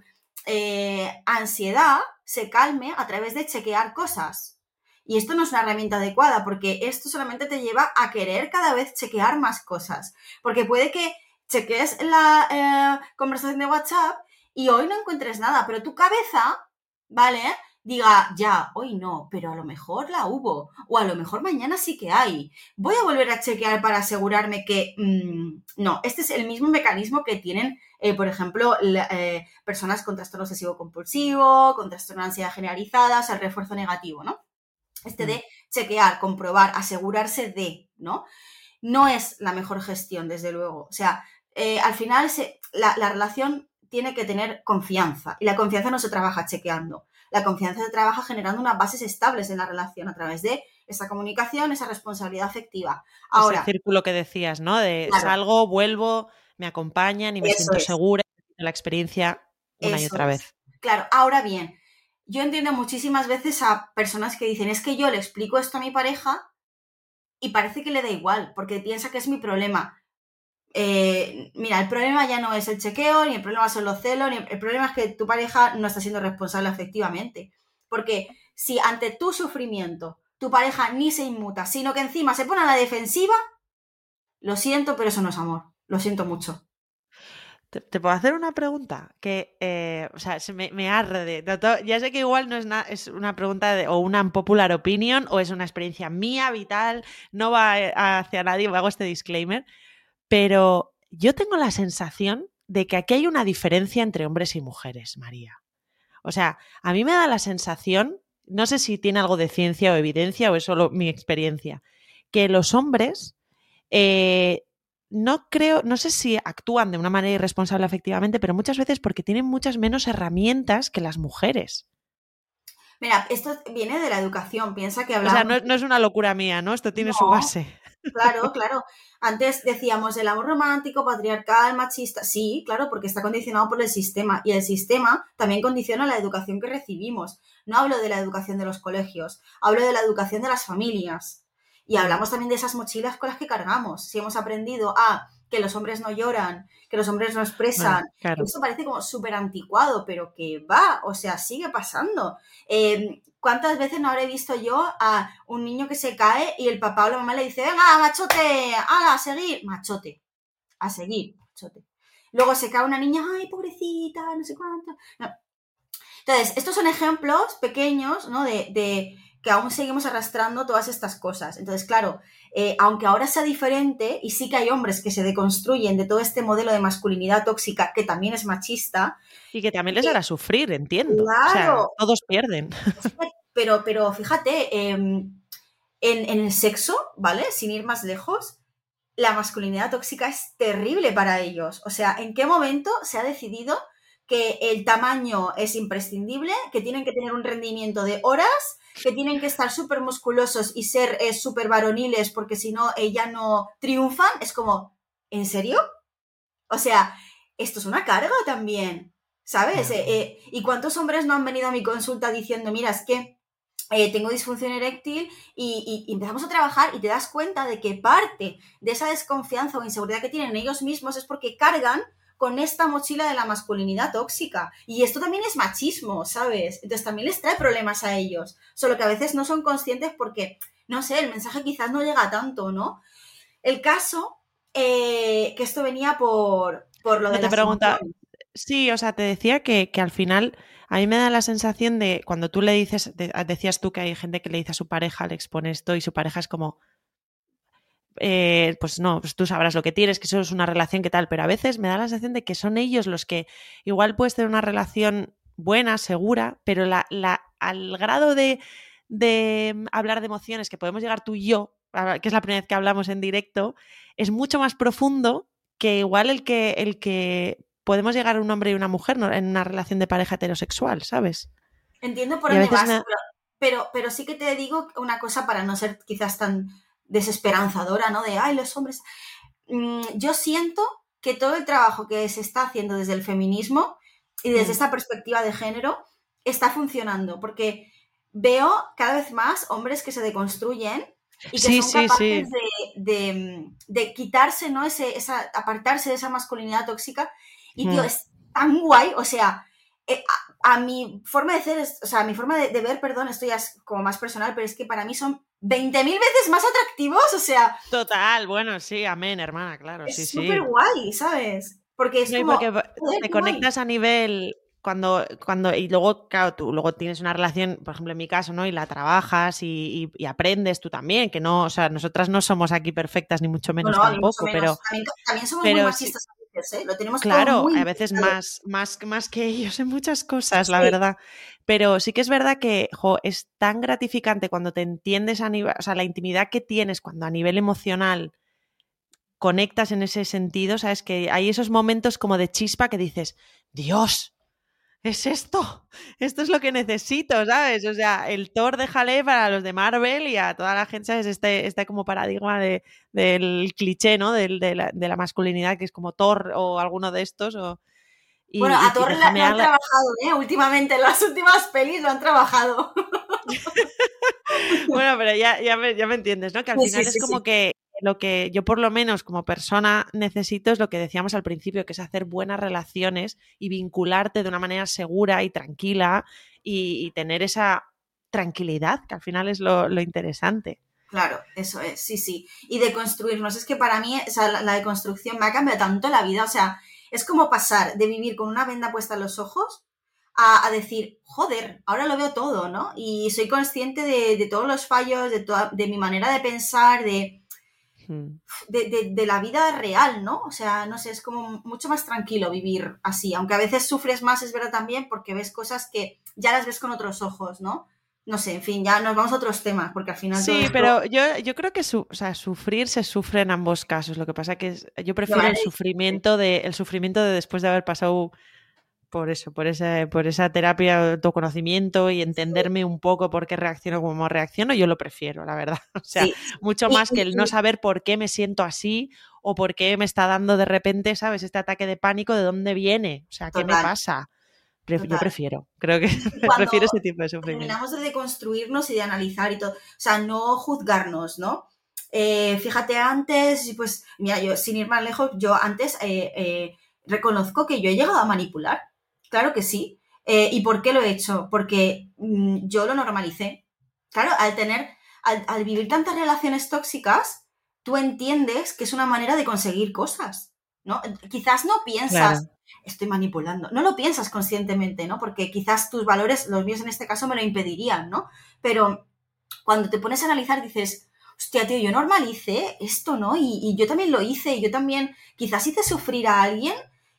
ansiedad se calme a través de chequear cosas. Y esto no es una herramienta adecuada porque esto solamente te lleva a querer cada vez chequear más cosas. Porque puede que cheques la eh, conversación de WhatsApp y hoy no encuentres nada, pero tu cabeza, ¿vale? Diga, ya, hoy no, pero a lo mejor la hubo, o a lo mejor mañana sí que hay. Voy a volver a chequear para asegurarme que mm, no, este es el mismo mecanismo que tienen, eh, por ejemplo, eh, personas con trastorno obsesivo compulsivo, con trastorno de ansiedad generalizada, o sea, el refuerzo negativo, ¿no? Este de mm. chequear, comprobar, asegurarse de, ¿no? No es la mejor gestión, desde luego. O sea, eh, al final la, la relación tiene que tener confianza y la confianza no se trabaja chequeando la confianza se trabaja generando unas bases estables en la relación a través de esa comunicación, esa responsabilidad afectiva. Ahora, Ese círculo que decías, ¿no? De salgo, vuelvo, me acompañan y me siento segura la experiencia una y otra vez. Claro, ahora bien, yo entiendo muchísimas veces a personas que dicen, es que yo le explico esto a mi pareja y parece que le da igual, porque piensa que es mi problema. Eh, mira, el problema ya no es el chequeo, ni el problema son los celos, ni el, problema es que tu pareja no está siendo responsable efectivamente. Porque si ante tu sufrimiento tu pareja ni se inmuta, sino que encima se pone a la defensiva, lo siento, pero eso no es amor. Lo siento mucho. ¿Te, puedo hacer una pregunta? Que, eh, o sea, se me, arde. Ya sé que igual no es, es una pregunta de, o una popular opinion o es una experiencia mía, vital, no va eh, hacia nadie, hago este disclaimer, pero yo tengo la sensación de que aquí hay una diferencia entre hombres y mujeres, María. O sea, a mí me da la sensación, no sé si tiene algo de ciencia o evidencia o es solo mi experiencia, que los hombres eh, no creo, no sé si actúan de una manera irresponsable efectivamente, pero muchas veces porque tienen muchas menos herramientas que las mujeres. Mira, esto viene de la educación, piensa que hablamos... O sea, no, es una locura mía, ¿no? Esto tiene su base. Claro, claro. Antes decíamos el amor romántico, patriarcal, machista. Sí, claro, porque está condicionado por el sistema. Y el sistema también condiciona la educación que recibimos. No hablo de la educación de los colegios, hablo de la educación de las familias. Y hablamos también de esas mochilas con las que cargamos. Si hemos aprendido a que los hombres no lloran, que los hombres no expresan. Eso parece como súper anticuado, pero que va, o sea, sigue pasando. Em, ¿Cuántas veces no habré visto yo a un niño que se cae y el papá o la mamá le dice, venga, machote, a seguir, machote, a seguir, machote. Luego se cae una niña, ay, pobrecita, no sé cuánto. Entonces, estos son ejemplos pequeños, ¿no? De, de que aún seguimos arrastrando todas estas cosas. Entonces, claro, eh, aunque ahora sea diferente, y sí que hay hombres que se deconstruyen de todo este modelo de masculinidad tóxica que también es machista. Y que también les hará sufrir, entiendo. Claro. todos pierden. Pero, pero fíjate, em, en, en el sexo, ¿vale? Sin ir más lejos, la masculinidad tóxica es terrible para ellos. O sea, ¿en qué momento se ha decidido que el tamaño es imprescindible, que tienen que tener un rendimiento de horas que tienen que estar súper musculosos y ser eh, súper varoniles porque si no, ella no triunfan, es como, ¿en serio? O sea, esto es una carga también, ¿sabes? Eh, eh, ¿Y cuántos hombres no han venido a mi consulta diciendo, mira, es que eh, tengo disfunción eréctil y, y, empezamos a trabajar y te das cuenta de que parte de esa desconfianza o inseguridad que tienen ellos mismos es porque cargan con esta mochila de la masculinidad tóxica. Y esto también es machismo, ¿sabes? Entonces también les trae problemas a ellos, solo que a veces no son conscientes porque, no sé, el mensaje quizás no llega tanto, ¿no? El caso, eh, que esto venía por, por lo de... te pregunta, sí, o sea, te decía que, que al final a mí me da la sensación de cuando tú le dices, decías tú que hay gente que le dice a su pareja, le expone esto y su pareja es como, eh, pues no, pues tú sabrás lo que tienes, que eso es una relación que tal, pero a veces me da la sensación de que son ellos los que igual puedes tener una relación buena, segura, pero la, la, al grado de, de hablar de emociones que podemos llegar tú y yo, que es la primera vez que hablamos en directo, es mucho más profundo que igual el que, el que podemos llegar a un hombre y una mujer en una relación de pareja heterosexual, ¿sabes? Entiendo por dónde vas, pero, pero, sí que te digo una cosa para no ser quizás tan desesperanzadora, ¿no? De, ay, los hombres... Mm, yo siento que todo el trabajo que se está haciendo desde el feminismo y desde mm. esta perspectiva de género está funcionando, porque veo cada vez más hombres que se deconstruyen y que son capaces De, quitarse, ¿no? Ese, esa, apartarse de esa masculinidad tóxica y, tío, mm. es tan guay, o sea, eh, a, mi forma de ser, o sea, mi forma de, ver, perdón, esto ya es como más personal, pero es que para mí son 20.000 veces más atractivos, o sea... Total, bueno, sí, amén, hermana, claro, es sí, sí. súper guay, ¿sabes? Porque es como, porque te conectas a nivel cuando, cuando, y luego, claro, tú luego tienes una relación, por ejemplo, en mi caso, ¿no? Y la trabajas y, y, aprendes tú también, que no, o sea, nosotras no somos aquí perfectas, ni mucho menos tampoco, pero. También, somos muy ¿eh? Lo tenemos Claro, a veces más, más, más que ellos en muchas cosas, la verdad. Pero sí que es verdad que es tan gratificante cuando te entiendes a nivel, o sea, la intimidad que tienes cuando a nivel emocional conectas en ese sentido, sabes que hay esos momentos como de chispa que dices, Dios, es esto, esto es lo que necesito, ¿sabes? O sea, el Thor déjale para los de Marvel y a toda la gente, ¿sabes? Este, este como paradigma de, del cliché, ¿no? De, de, la, de, la, masculinidad, que es como Thor o alguno de estos. O, bueno, a Thor lo han trabajado, ¿eh? Últimamente, en las últimas pelis lo han trabajado. bueno, pero ya, ya, me, ya me entiendes, ¿no? Que al final es como que lo que yo por lo menos como persona necesito es lo que decíamos al principio, que es hacer buenas relaciones y vincularte de una manera segura y tranquila y, tener esa tranquilidad, que al final es lo, interesante. Claro, eso es, sí, sí. Y de construirnos, es que para mí o sea, la, deconstrucción me ha cambiado tanto la vida, o sea, es como pasar de vivir con una venda puesta en los ojos a, decir, joder, ahora lo veo todo, ¿no? Y soy consciente de, de todos los fallos, de, toda, de mi manera de pensar, de, de, la vida real, ¿no? O sea, no sé, es como mucho más tranquilo vivir así, aunque a veces sufres más, es verdad también, porque ves cosas que ya las ves con otros ojos, ¿no? No sé, en fin, ya nos vamos a otros temas, porque al final... Sí, pero yo, yo creo que o sea, sufrir se sufre en ambos casos. Lo que pasa que es, yo prefiero el sufrimiento de, el sufrimiento de después de haber pasado por eso, por esa, por esa terapia de autoconocimiento y entenderme un poco por qué reacciono como reacciono, yo lo prefiero, la verdad. O sea, mucho más que el no saber por qué me siento así o por qué me está dando de repente, ¿sabes? Este ataque de pánico, ¿de dónde viene? O sea, ¿qué me pasa? Yo prefiero, creo que prefiero ese tipo de sufrimiento. Terminamos de deconstruirnos y de analizar y todo, o sea, no juzgarnos, ¿no? Eh, fíjate antes, pues, mira, yo sin ir más lejos, yo antes eh, eh, reconozco que yo he llegado a manipular Claro que sí. Eh, ¿Y por qué lo he hecho? Porque mm, yo lo normalicé. Claro, al tener, al, vivir tantas relaciones tóxicas, tú entiendes que es una manera de conseguir cosas, ¿no? Quizás no piensas, estoy manipulando, no lo piensas conscientemente, ¿no? Porque quizás tus valores, los míos en este caso, me lo impedirían, ¿no? Pero cuando te pones a analizar dices, hostia, tío, yo normalicé esto, ¿no? Y, y yo también lo hice, y yo también quizás hice sufrir a alguien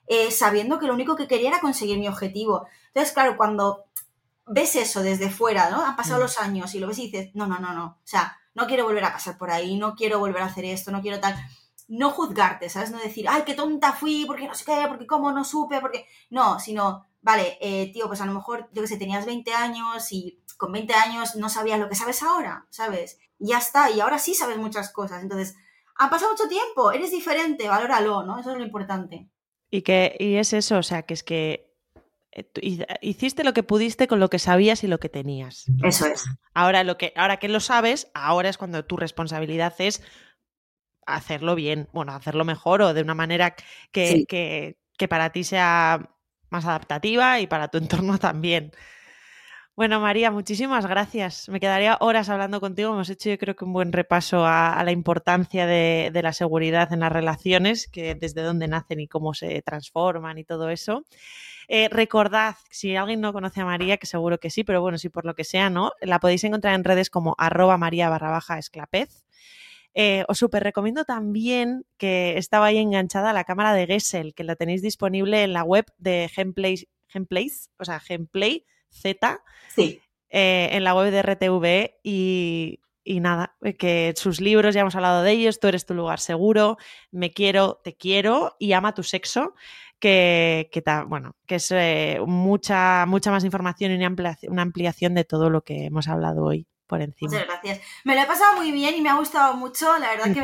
eh, sabiendo que lo único que quería era conseguir mi objetivo. Entonces, claro, cuando ves eso desde fuera, ¿no? Han pasado mm. los años y lo ves y dices, no, no, no, no, o sea, no quiero volver a pasar por ahí, no quiero volver a hacer esto, no quiero tal. No juzgarte, ¿sabes? No decir, ay, qué tonta fui, porque no sé qué, porque cómo no supe, porque... No, sino, vale, eh, tío, pues a lo mejor, yo qué sé, tenías 20 años y con 20 años no sabías lo que sabes ahora, ¿sabes? Y ya está, y ahora sí sabes muchas cosas. Entonces, ha pasado mucho tiempo, eres diferente, valóralo, ¿no? Eso es lo importante. Y que y es eso, o sea, que es que eh, hiciste lo que pudiste con lo que sabías y lo que tenías. Eso es. Ahora, lo que, ahora que lo sabes, ahora es cuando tu responsabilidad es hacerlo bien, bueno, hacerlo mejor o de una manera que, que, que para ti sea más adaptativa y para tu entorno también. Bueno, María, muchísimas gracias. Me quedaría horas hablando contigo. Hemos hecho yo creo que un buen repaso a, la importancia de, la seguridad en las relaciones, que desde dónde nacen y cómo se transforman y todo eso. Eh, recordad, si alguien no conoce a María, que seguro que sí, pero bueno, si por lo que sea, ¿no? La podéis encontrar en redes como arroba maría barra baja esclapez. Eh, os súper recomiendo también que estaba ahí enganchada a la cámara de Gessel, que la tenéis disponible en la web de Gameplay, o sea, Gameplay Z, sí. Eh, en la web de RTV y, nada, eh, que sus libros, ya hemos hablado de ellos, tú eres tu lugar seguro, me quiero, te quiero y ama tu sexo, que, que bueno, que es mucha, mucha más información y una ampliación de todo lo que hemos hablado hoy. Muchas gracias. Me lo he pasado muy bien y me ha gustado mucho. La verdad que,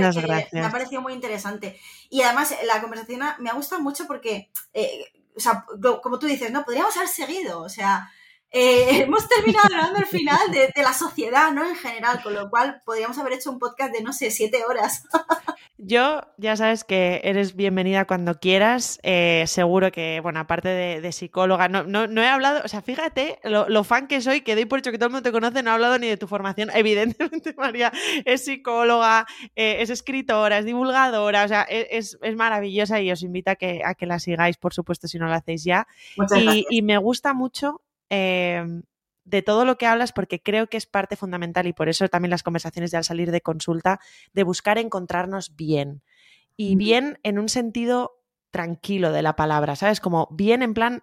me, ha parecido muy interesante. Y además la conversación me ha gustado mucho porque, eh, o sea, como tú dices, ¿no? Podríamos haber seguido. O sea, eh, hemos terminado hablando al final de, de, la sociedad, ¿no? En general, con lo cual podríamos haber hecho un podcast de, no sé, siete horas. Yo, ya sabes que eres bienvenida cuando quieras. Eh, seguro que, bueno, aparte de, psicóloga, no, no, he hablado, o sea, fíjate lo, fan que soy, que doy por hecho que todo el mundo te conoce, no he hablado ni de tu formación. Evidentemente, María es psicóloga, eh, es escritora, es divulgadora, o sea, e, es, maravillosa y os invito a que, a que la sigáis, por supuesto, si no lo hacéis ya. Y, y, me gusta mucho. Em, de todo lo que hablas porque creo que es parte fundamental y por eso también las conversaciones de al salir de consulta, de buscar encontrarnos bien. Y bien en un sentido tranquilo de la palabra, ¿sabes? Como bien en plan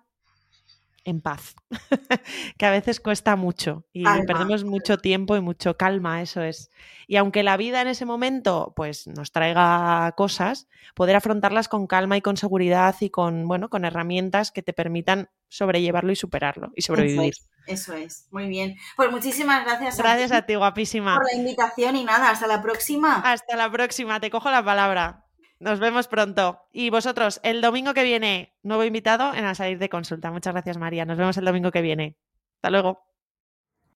en paz, que a veces cuesta mucho y perdemos mucho tiempo y mucho calma, eso es. Y aunque la vida en ese momento pues nos traiga cosas, poder afrontarlas con calma y con seguridad y con, bueno, con herramientas que te permitan sobrellevarlo y superarlo y sobrevivir. Eso es, muy bien. Pues muchísimas gracias. Gracias a ti, guapísima. Por la invitación y nada, hasta la próxima. Hasta la próxima, te cojo la palabra. Nos vemos pronto. Y vosotros, el domingo que viene, nuevo invitado en A Salir de Consulta. Muchas gracias, María. Nos vemos el domingo que viene. Hasta luego.